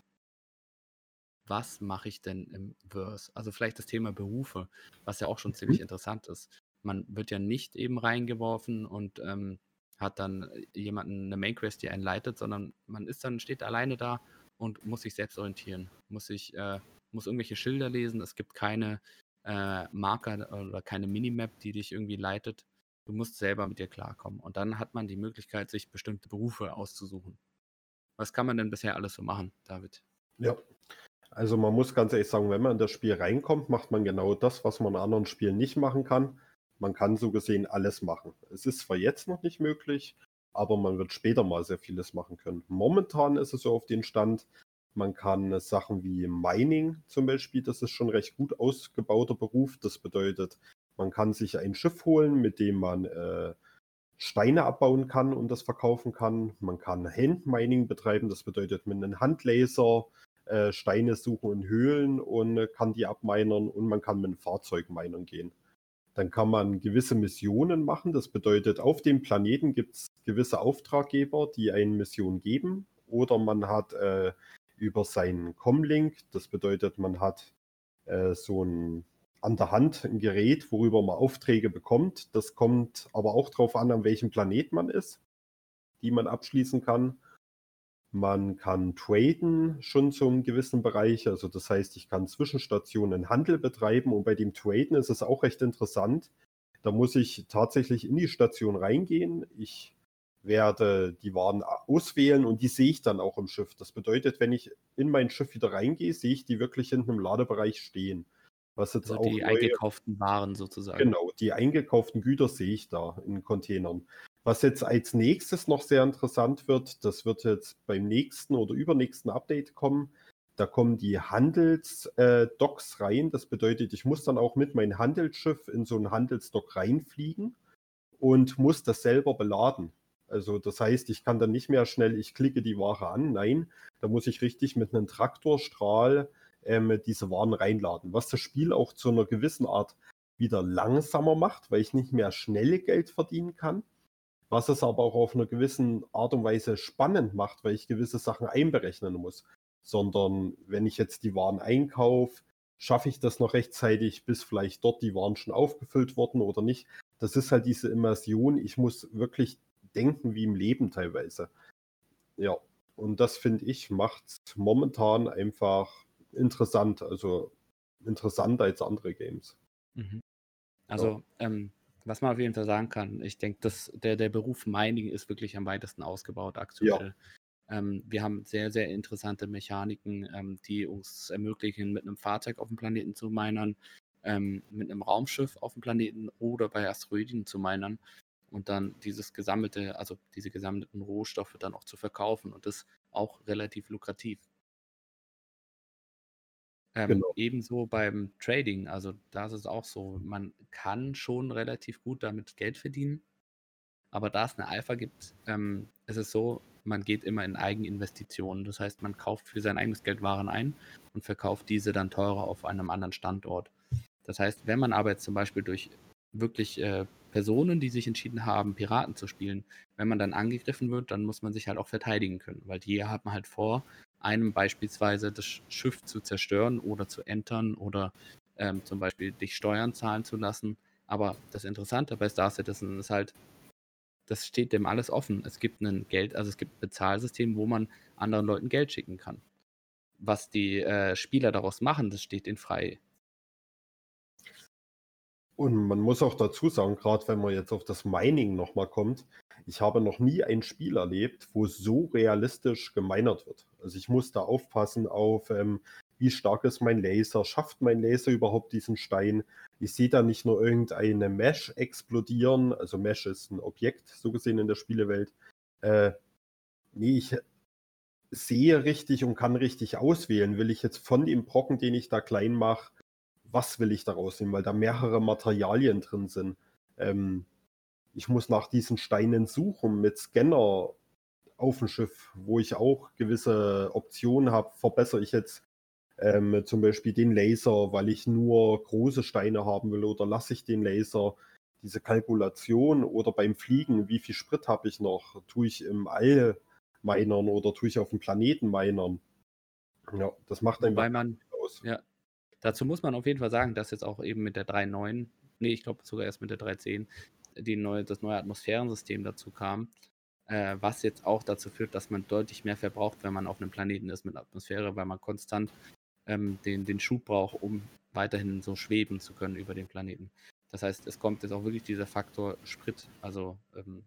was mache ich denn im Verse? Also vielleicht das Thema Berufe, was ja auch schon ziemlich mhm. interessant ist. Man wird ja nicht eben reingeworfen und ähm, hat dann jemanden eine Main Quest, die einen leitet, sondern man ist dann, steht alleine da und muss sich selbst orientieren, muss sich, äh, muss irgendwelche Schilder lesen. Es gibt keine äh, Marker oder keine Minimap, die dich irgendwie leitet. Du musst selber mit dir klarkommen. Und dann hat man die Möglichkeit, sich bestimmte Berufe auszusuchen. Was kann man denn bisher alles so machen, David? Ja, also man muss ganz ehrlich sagen, wenn man in das Spiel reinkommt, macht man genau das, was man in anderen Spielen nicht machen kann. Man kann so gesehen alles machen. Es ist zwar jetzt noch nicht möglich, aber man wird später mal sehr vieles machen können. Momentan ist es so auf den Stand, man kann Sachen wie Mining zum Beispiel, das ist schon recht gut ausgebauter Beruf. Das bedeutet, man kann sich ein Schiff holen, mit dem man äh, Steine abbauen kann und das verkaufen kann. Man kann Handmining betreiben, das bedeutet mit einem Handlaser äh, Steine suchen in Höhlen und kann die abminern und man kann mit einem Fahrzeug minern gehen. Dann kann man gewisse Missionen machen. Das bedeutet, auf dem Planeten gibt es gewisse Auftraggeber, die eine Mission geben. Oder man hat äh, über seinen Comlink. Das bedeutet, man hat äh, so ein an der Hand ein Gerät, worüber man Aufträge bekommt. Das kommt aber auch darauf an, an welchem Planet man ist, die man abschließen kann. Man kann traden schon zu einem gewissen Bereich. Also das heißt, ich kann Zwischenstationen Handel betreiben und bei dem Traden ist es auch recht interessant. Da muss ich tatsächlich in die Station reingehen. Ich werde die Waren auswählen und die sehe ich dann auch im Schiff. Das bedeutet, wenn ich in mein Schiff wieder reingehe, sehe ich die wirklich hinten im Ladebereich stehen. Was jetzt also auch die neue, eingekauften Waren sozusagen. Genau, die eingekauften Güter sehe ich da in Containern. Was jetzt als nächstes noch sehr interessant wird, das wird jetzt beim nächsten oder übernächsten Update kommen. Da kommen die Handelsdocks äh, rein. Das bedeutet, ich muss dann auch mit meinem Handelsschiff in so einen Handelsdock reinfliegen und muss das selber beladen. Also das heißt, ich kann dann nicht mehr schnell, ich klicke die Ware an. Nein, da muss ich richtig mit einem Traktorstrahl ähm, diese Waren reinladen. Was das Spiel auch zu einer gewissen Art wieder langsamer macht, weil ich nicht mehr schnell Geld verdienen kann. Was es aber auch auf einer gewissen Art und Weise spannend macht, weil ich gewisse Sachen einberechnen muss. Sondern wenn ich jetzt die Waren einkaufe, schaffe ich das noch rechtzeitig, bis vielleicht dort die Waren schon aufgefüllt wurden oder nicht. Das ist halt diese Immersion. Ich muss wirklich denken wie im Leben teilweise. Ja, und das finde ich macht momentan einfach interessant, also interessanter als andere Games. Mhm. Also, ja. ähm, was man auf jeden Fall sagen kann, ich denke, dass der, der Beruf Mining ist wirklich am weitesten ausgebaut aktuell. Ja. Ähm, wir haben sehr, sehr interessante Mechaniken, ähm, die uns ermöglichen, mit einem Fahrzeug auf dem Planeten zu minern, ähm, mit einem Raumschiff auf dem Planeten oder bei Asteroiden zu minern und dann dieses gesammelte, also diese gesammelten Rohstoffe dann auch zu verkaufen und das auch relativ lukrativ. Ähm, Genau. ebenso beim Trading, also da ist es auch so, man kann schon relativ gut damit Geld verdienen, aber da es eine Alpha gibt, ähm, ist es so, man geht immer in Eigeninvestitionen. Das heißt, man kauft für sein eigenes Geld Waren ein und verkauft diese dann teurer auf einem anderen Standort. Das heißt, wenn man aber jetzt zum Beispiel durch wirklich äh, Personen, die sich entschieden haben, Piraten zu spielen, wenn man dann angegriffen wird, dann muss man sich halt auch verteidigen können, weil die haben halt vor, einem beispielsweise das Schiff zu zerstören oder zu entern oder ähm, zum Beispiel dich Steuern zahlen zu lassen. Aber das Interessante bei Star Citizen ist halt, das steht dem alles offen. Es gibt ein Geld, also es gibt ein Bezahlsystem, wo man anderen Leuten Geld schicken kann. Was die äh, Spieler daraus machen, das steht ihnen frei. Und man muss auch dazu sagen, gerade wenn man jetzt auf das Mining nochmal kommt, ich habe noch nie ein Spiel erlebt, wo so realistisch geminert wird. Also ich muss da aufpassen auf, ähm, wie stark ist mein Laser, schafft mein Laser überhaupt diesen Stein. Ich sehe da nicht nur irgendeine Mesh explodieren, also Mesh ist ein Objekt, so gesehen in der Spielewelt. Äh, nee, ich sehe richtig und kann richtig auswählen. Will ich jetzt von dem Brocken, den ich da klein mache, was will ich daraus nehmen, weil da mehrere Materialien drin sind. Ähm, ich muss nach diesen Steinen suchen mit Scanner auf dem Schiff, wo ich auch gewisse Optionen habe. Verbessere ich jetzt ähm, zum Beispiel den Laser, weil ich nur große Steine haben will, oder lasse ich den Laser? Diese Kalkulation oder beim Fliegen, wie viel Sprit habe ich noch? Tue ich im All minern oder tue ich auf dem Planeten minern? Ja, das macht einfach Weil man, aus. ja, dazu muss man auf jeden Fall sagen, dass jetzt auch eben mit der 3.9, nee, ich glaube sogar erst mit der 3.10, die neue, das neue Atmosphärensystem dazu kam, äh, was jetzt auch dazu führt, dass man deutlich mehr verbraucht, wenn man auf einem Planeten ist mit Atmosphäre, weil man konstant ähm, den, den Schub braucht, um weiterhin so schweben zu können über den Planeten. Das heißt, es kommt jetzt auch wirklich dieser Faktor Sprit, also, ähm,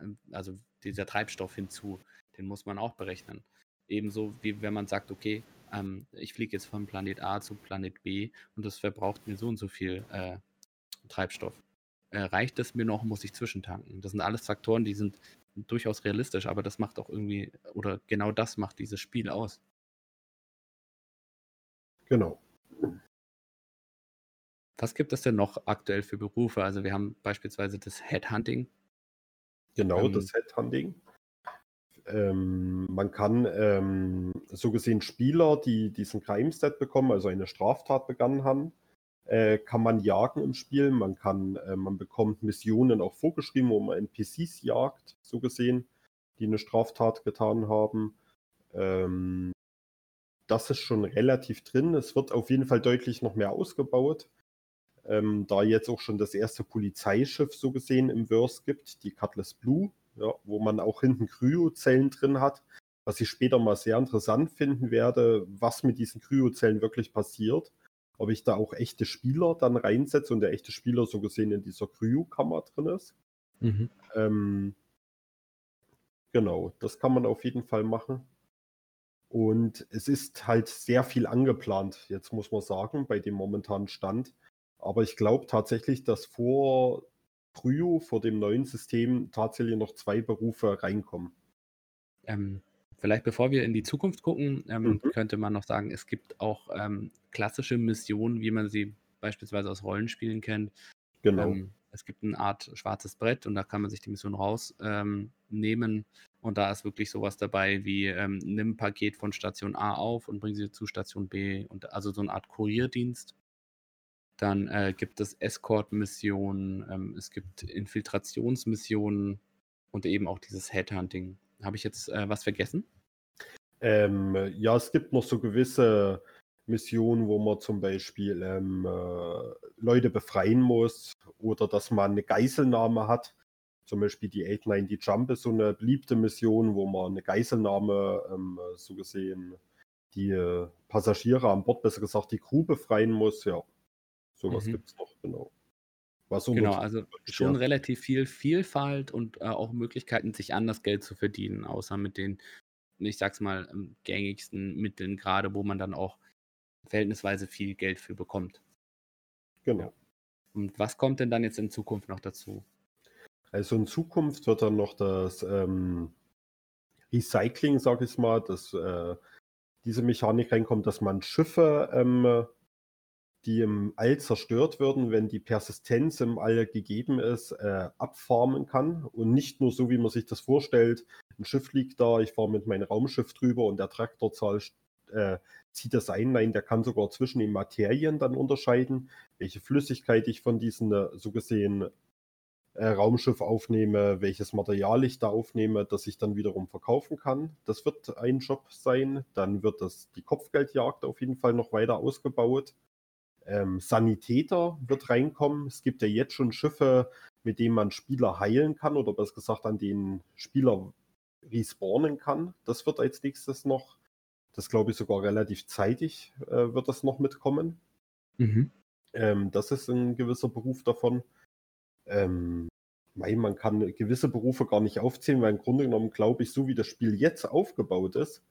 ähm, also dieser Treibstoff hinzu, den muss man auch berechnen. Ebenso wie wenn man sagt, okay, ähm, ich fliege jetzt von Planet A zu Planet B und das verbraucht mir so und so viel äh, Treibstoff. Äh, reicht es mir noch, muss ich zwischentanken? Das sind alles Faktoren, die sind durchaus realistisch, aber das macht auch irgendwie, oder genau das macht dieses Spiel aus. Genau. Was gibt es denn noch aktuell für Berufe? Also wir haben beispielsweise das Headhunting. Genau, Ähm, das Headhunting. Ähm, man kann ähm, so gesehen Spieler, die diesen Crime-Stat bekommen, also eine Straftat begangen haben, äh, kann man jagen im Spiel. Man kann, äh, man bekommt Missionen auch vorgeschrieben, wo man NPCs jagt, so gesehen, die eine Straftat getan haben. Ähm, das ist schon relativ drin. Es wird auf jeden Fall deutlich noch mehr ausgebaut. Ähm, da jetzt auch schon das erste Polizeischiff so gesehen im Verse gibt, die Cutlass Blue, ja, wo man auch hinten Kryozellen drin hat, was ich später mal sehr interessant finden werde, was mit diesen Kryozellen wirklich passiert. Ob ich da auch echte Spieler dann reinsetze und der echte Spieler so gesehen in dieser Kryokammer drin ist. Mhm. Ähm, genau, das kann man auf jeden Fall machen. Und es ist halt sehr viel angeplant, jetzt muss man sagen, bei dem momentanen Stand. Aber ich glaube tatsächlich, dass vor Kryo, vor dem neuen System, tatsächlich noch zwei Berufe reinkommen. Ähm, vielleicht bevor wir in die Zukunft gucken, ähm, Mhm. könnte man noch sagen, es gibt auch ähm, klassische Missionen, wie man sie beispielsweise aus Rollenspielen kennt. Genau. Ähm, es gibt eine Art schwarzes Brett und da kann man sich die Mission rausnehmen. Ähm, und da ist wirklich sowas dabei wie, ähm, nimm ein Paket von Station A auf und bring sie zu Station B. Und also so eine Art Kurierdienst. Dann äh, gibt es Escort-Missionen, ähm, es gibt Infiltrationsmissionen und eben auch dieses Headhunting. Habe ich jetzt äh, was vergessen? Ähm, ja, es gibt noch so gewisse Missionen, wo man zum Beispiel ähm, äh, Leute befreien muss oder dass man eine Geiselnahme hat. Zum Beispiel die 890 Jump ist so eine beliebte Mission, wo man eine Geiselnahme, ähm, so gesehen, die äh, Passagiere an Bord, besser gesagt die Crew befreien muss. Ja, sowas Mhm. gibt es noch, genau. Was Genau, also schon ja. relativ viel Vielfalt und äh, auch Möglichkeiten, sich anders Geld zu verdienen, außer mit den, ich sag's mal, ähm, gängigsten Mitteln, gerade wo man dann auch verhältnisweise viel Geld für bekommt. Genau. Und was kommt denn dann jetzt in Zukunft noch dazu? Also in Zukunft wird dann noch das ähm, Recycling, sag ich mal, das, äh, diese Mechanik reinkommt, dass man Schiffe, ähm, die im All zerstört würden, wenn die Persistenz im All gegeben ist, äh, abfarmen kann. Und nicht nur so, wie man sich das vorstellt, ein Schiff liegt da, ich fahre mit meinem Raumschiff drüber und der Traktorzahl äh, zieht das ein. Nein, der kann sogar zwischen den Materien dann unterscheiden, welche Flüssigkeit ich von diesem äh, so gesehen äh, Raumschiff aufnehme, welches Material ich da aufnehme, das ich dann wiederum verkaufen kann. Das wird ein Job sein. Dann wird das die Kopfgeldjagd auf jeden Fall noch weiter ausgebaut. Ähm, Sanitäter wird reinkommen. Es gibt ja jetzt schon Schiffe, mit denen man Spieler heilen kann oder besser gesagt an denen Spieler respawnen kann. Das wird als nächstes noch, das glaube ich sogar relativ zeitig, äh, wird das noch mitkommen. Mhm. Ähm, das ist ein gewisser Beruf davon. Ähm, man kann gewisse Berufe gar nicht aufzählen, weil im Grunde genommen glaube ich, so wie das Spiel jetzt aufgebaut ist,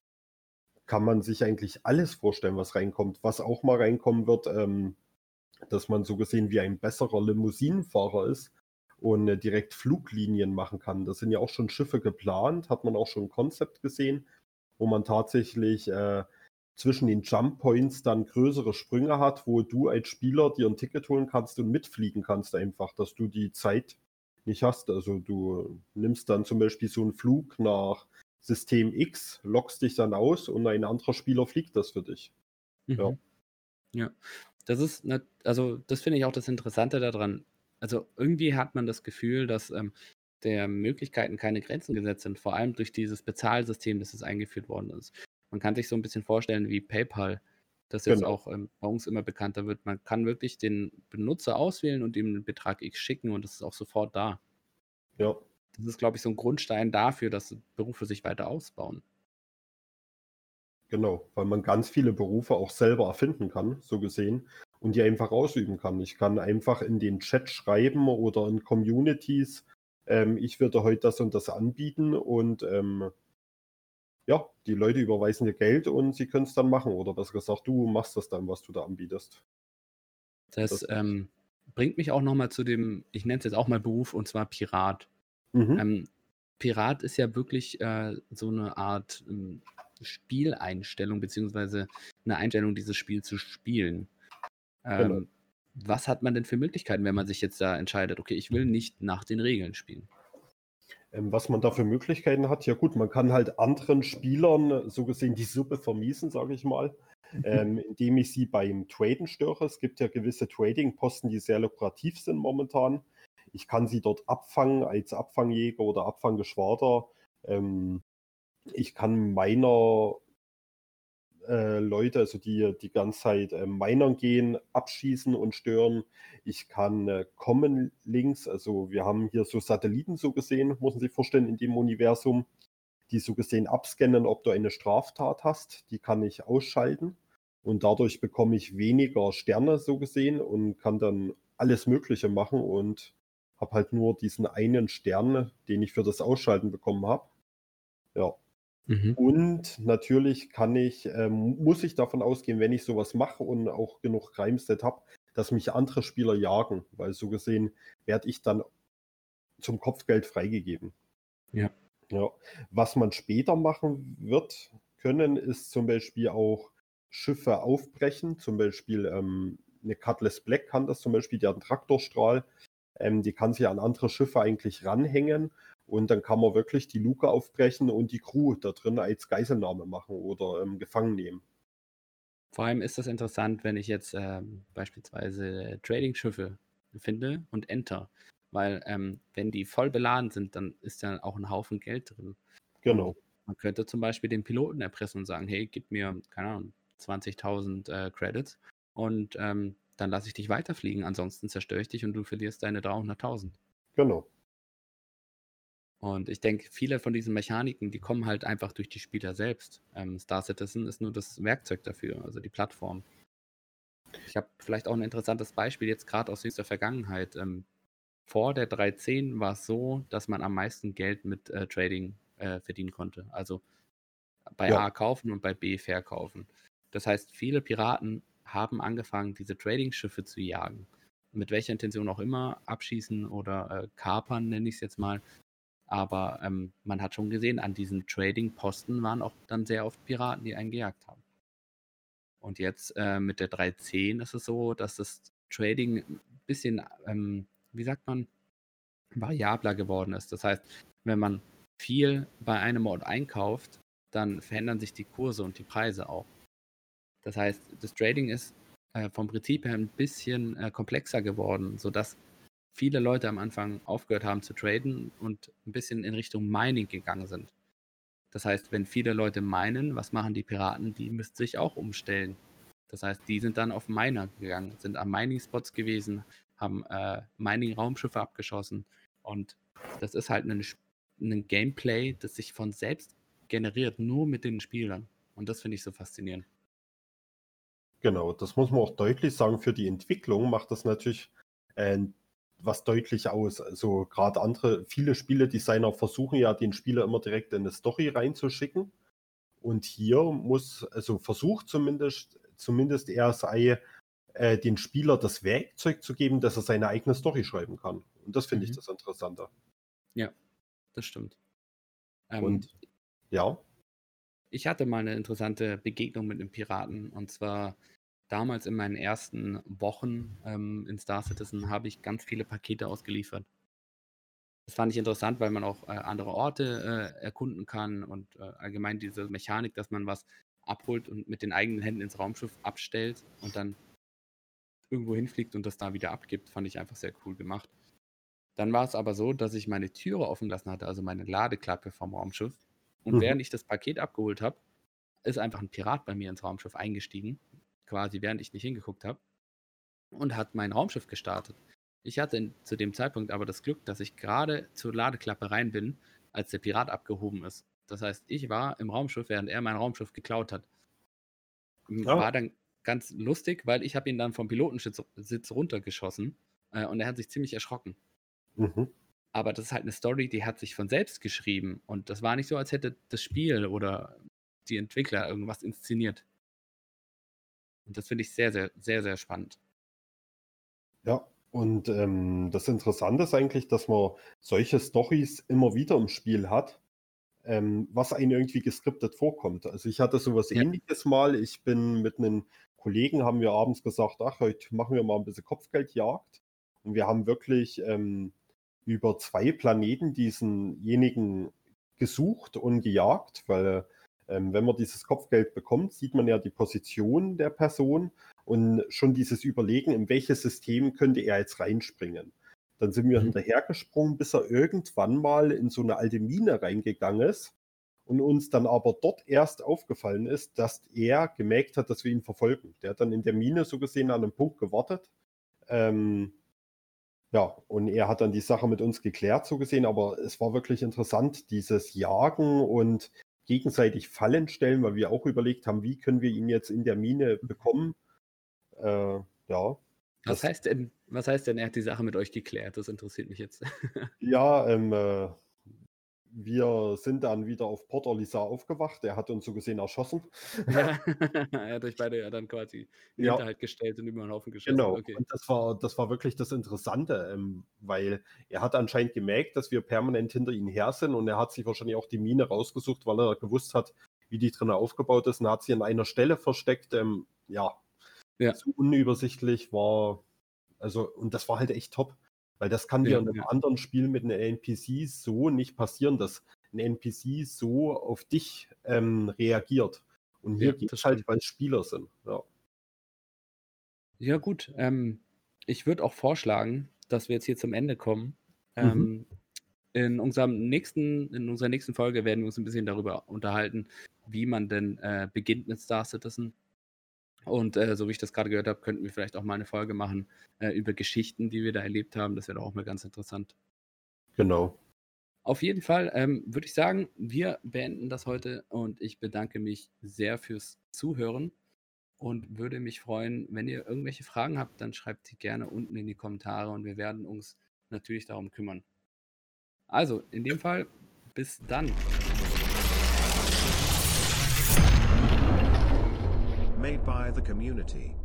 kann man sich eigentlich alles vorstellen, was reinkommt. Was auch mal reinkommen wird, ähm, dass man so gesehen wie ein besserer Limousinenfahrer ist und äh, direkt Fluglinien machen kann. Das sind ja auch schon Schiffe geplant, hat man auch schon ein Konzept gesehen, wo man tatsächlich äh, zwischen den Jump Points dann größere Sprünge hat, wo du als Spieler dir ein Ticket holen kannst und mitfliegen kannst einfach, dass du die Zeit nicht hast. Also du nimmst dann zum Beispiel so einen Flug nach System X, lockst dich dann aus und ein anderer Spieler fliegt das für dich. Mhm. Ja. Ja, das ist, ne, also das finde ich auch das Interessante daran. Also irgendwie hat man das Gefühl, dass ähm, der Möglichkeiten keine Grenzen gesetzt sind, vor allem durch dieses Bezahlsystem, das jetzt eingeführt worden ist. Man kann sich so ein bisschen vorstellen wie PayPal, das jetzt genau. auch ähm, bei uns immer bekannter wird. Man kann wirklich den Benutzer auswählen und ihm einen Betrag X schicken und das ist auch sofort da. Ja. Das ist, glaube ich, so ein Grundstein dafür, dass Berufe sich weiter ausbauen. Genau, weil man ganz viele Berufe auch selber erfinden kann, so gesehen, und die einfach ausüben kann. Ich kann einfach in den Chat schreiben oder in Communities, ähm, ich würde heute das und das anbieten und ähm, ja, die Leute überweisen dir Geld und sie können es dann machen. Oder besser gesagt, du machst das dann, was du da anbietest. Das, das ähm, bringt mich auch nochmal zu dem, ich nenne es jetzt auch mal Beruf, und zwar Pirat. Mhm. Ähm, Pirat ist ja wirklich äh, so eine Art ähm, Spieleinstellung, beziehungsweise eine Einstellung, dieses Spiel zu spielen. Ähm, genau. Was hat man denn für Möglichkeiten, wenn man sich jetzt da entscheidet, okay, ich will nicht nach den Regeln spielen? Ähm, was man da für Möglichkeiten hat, ja gut, man kann halt anderen Spielern so gesehen die Suppe vermiesen, sage ich mal, ähm, indem ich sie beim Traden störe. Es gibt ja gewisse Trading-Posten, die sehr lukrativ sind momentan. Ich kann sie dort abfangen als Abfangjäger oder Abfanggeschwader. Ähm, ich kann meiner äh, Leute, also die die ganze Zeit äh, Minern gehen, abschießen und stören. Ich kann äh, Common Links, also wir haben hier so Satelliten so gesehen, muss man sich vorstellen, in dem Universum, die so gesehen abscannen, ob du eine Straftat hast. Die kann ich ausschalten und dadurch bekomme ich weniger Sterne so gesehen und kann dann alles Mögliche machen und habe halt nur diesen einen Stern, den ich für das Ausschalten bekommen habe. Ja. Mhm. Und natürlich kann ich, ähm, muss ich davon ausgehen, wenn ich sowas mache und auch genug Crime-Set habe, dass mich andere Spieler jagen, weil so gesehen werde ich dann zum Kopfgeld freigegeben. Ja. ja. Was man später machen wird können, ist zum Beispiel auch Schiffe aufbrechen. Zum Beispiel ähm, eine Cutlass Black kann das zum Beispiel, die hat einen Traktorstrahl. Ähm, die kann sich an andere Schiffe eigentlich ranhängen und dann kann man wirklich die Luke aufbrechen und die Crew da drin als Geiselnahme machen oder ähm, gefangen nehmen. Vor allem ist das interessant, wenn ich jetzt ähm, beispielsweise Trading-Schiffe finde und enter. Weil ähm, wenn die voll beladen sind, dann ist da auch ein Haufen Geld drin. Genau. Man könnte zum Beispiel den Piloten erpressen und sagen, hey, gib mir, keine Ahnung, 20.000 äh, Credits und ähm, dann lasse ich dich weiterfliegen. Ansonsten zerstöre ich dich und du verlierst deine 300.000. Genau. Und ich denke, viele von diesen Mechaniken, die kommen halt einfach durch die Spieler selbst. Ähm, Star Citizen ist nur das Werkzeug dafür, also die Plattform. Ich habe vielleicht auch ein interessantes Beispiel jetzt gerade aus jüngster Vergangenheit. Ähm, vor der 3.10 war es so, dass man am meisten Geld mit äh, Trading äh, verdienen konnte. Also bei ja. A kaufen und bei B verkaufen. Das heißt, viele Piraten haben angefangen, diese Trading-Schiffe zu jagen. Mit welcher Intention auch immer, abschießen oder äh, kapern, nenne ich es jetzt mal, aber ähm, man hat schon gesehen, an diesen Trading-Posten waren auch dann sehr oft Piraten, die einen gejagt haben. Und jetzt äh, mit der 3.10 ist es so, dass das Trading ein bisschen, ähm, wie sagt man, variabler geworden ist. Das heißt, wenn man viel bei einem Ort einkauft, dann verändern sich die Kurse und die Preise auch. Das heißt, das Trading ist äh, vom Prinzip her ein bisschen äh, komplexer geworden, sodass viele Leute am Anfang aufgehört haben zu traden und ein bisschen in Richtung Mining gegangen sind. Das heißt, wenn viele Leute meinen, was machen die Piraten? Die müssten sich auch umstellen. Das heißt, die sind dann auf Miner gegangen, sind am Mining-Spots gewesen, haben äh, Mining-Raumschiffe abgeschossen. Und das ist halt ein, ein Gameplay, das sich von selbst generiert, nur mit den Spielern. Und das finde ich so faszinierend. Genau, das muss man auch deutlich sagen. Für die Entwicklung macht das natürlich äh, was deutlich aus. Also gerade andere, viele Spieledesigner versuchen ja, den Spieler immer direkt in eine Story reinzuschicken. Und hier muss, also versucht zumindest, zumindest er sei, äh, den Spieler das Werkzeug zu geben, dass er seine eigene Story schreiben kann. Und das finde mhm. ich das Interessante. Ja, das stimmt. Ähm, und ja. Ich hatte mal eine interessante Begegnung mit einem Piraten. Und zwar damals in meinen ersten Wochen ähm, in Star Citizen habe ich ganz viele Pakete ausgeliefert. Das fand ich interessant, weil man auch äh, andere Orte äh, erkunden kann und äh, allgemein diese Mechanik, dass man was abholt und mit den eigenen Händen ins Raumschiff abstellt und dann irgendwo hinfliegt und das da wieder abgibt, fand ich einfach sehr cool gemacht. Dann war es aber so, dass ich meine Türe offen lassen hatte, also meine Ladeklappe vom Raumschiff. Und mhm. während ich das Paket abgeholt habe, ist einfach ein Pirat bei mir ins Raumschiff eingestiegen, quasi während ich nicht hingeguckt habe, und hat mein Raumschiff gestartet. Ich hatte zu dem Zeitpunkt aber das Glück, dass ich gerade zur Ladeklappe rein bin, als der Pirat abgehoben ist. Das heißt, ich war im Raumschiff, während er mein Raumschiff geklaut hat. Oh. War dann ganz lustig, weil ich habe ihn dann vom Pilotensitz runtergeschossen äh, und er hat sich ziemlich erschrocken. Mhm. Aber das ist halt eine Story, die hat sich von selbst geschrieben. Und das war nicht so, als hätte das Spiel oder die Entwickler irgendwas inszeniert. Und das finde ich sehr, sehr, sehr, sehr spannend. Ja, und ähm, das Interessante ist eigentlich, dass man solche Stories immer wieder im Spiel hat, ähm, was einem irgendwie geskriptet vorkommt. Also ich hatte sowas ja. ähnliches mal. Ich bin mit einem Kollegen, haben wir abends gesagt, ach, heute machen wir mal ein bisschen Kopfgeldjagd. Und wir haben wirklich ähm, über zwei Planeten diesenjenigen gesucht und gejagt, weil ähm, wenn man dieses Kopfgeld bekommt, sieht man ja die Position der Person und schon dieses Überlegen, in welches System könnte er jetzt reinspringen. Dann sind wir mhm. hinterhergesprungen, bis er irgendwann mal in so eine alte Mine reingegangen ist und uns dann aber dort erst aufgefallen ist, dass er gemerkt hat, dass wir ihn verfolgen. Der hat dann in der Mine so gesehen an einem Punkt gewartet. Ähm, ja, und er hat dann die Sache mit uns geklärt, so gesehen, aber es war wirklich interessant, dieses Jagen und gegenseitig Fallen stellen, weil wir auch überlegt haben, wie können wir ihn jetzt in der Mine bekommen. Äh, ja. Was heißt denn, was heißt denn, er hat die Sache mit euch geklärt? Das interessiert mich jetzt. ja, ähm, äh, wir sind dann wieder auf Port Orlisa aufgewacht. Er hat uns so gesehen erschossen. Ja, er hat euch beide ja dann quasi in den ja. Hinterhalt gestellt und über den Haufen geschossen. Genau, okay. und das war, das war wirklich das Interessante, ähm, weil er hat anscheinend gemerkt, dass wir permanent hinter ihm her sind und er hat sich wahrscheinlich auch die Mine rausgesucht, weil er gewusst hat, wie die drin aufgebaut ist und hat sie an einer Stelle versteckt. Ähm, ja, ja. so unübersichtlich war, also, und das war halt echt top. Weil das kann ja, dir in einem ja. anderen Spiel mit einem NPC so nicht passieren, dass ein NPC so auf dich ähm, reagiert. Und hier ja, geht es halt, weil es Spieler sind. Ja, ja gut. Ähm, ich würde auch vorschlagen, dass wir jetzt hier zum Ende kommen. Mhm. Ähm, in, unserem nächsten, in unserer nächsten Folge werden wir uns ein bisschen darüber unterhalten, wie man denn äh, beginnt mit Star Citizen und äh, so wie ich das gerade gehört habe, könnten wir vielleicht auch mal eine Folge machen äh, über Geschichten, die wir da erlebt haben. Das wäre auch mal ganz interessant. Genau. Auf jeden Fall ähm, würde ich sagen, wir beenden das heute und ich bedanke mich sehr fürs Zuhören und würde mich freuen, wenn ihr irgendwelche Fragen habt, dann schreibt sie gerne unten in die Kommentare und wir werden uns natürlich darum kümmern. Also, in dem Fall, bis dann. Made by the community.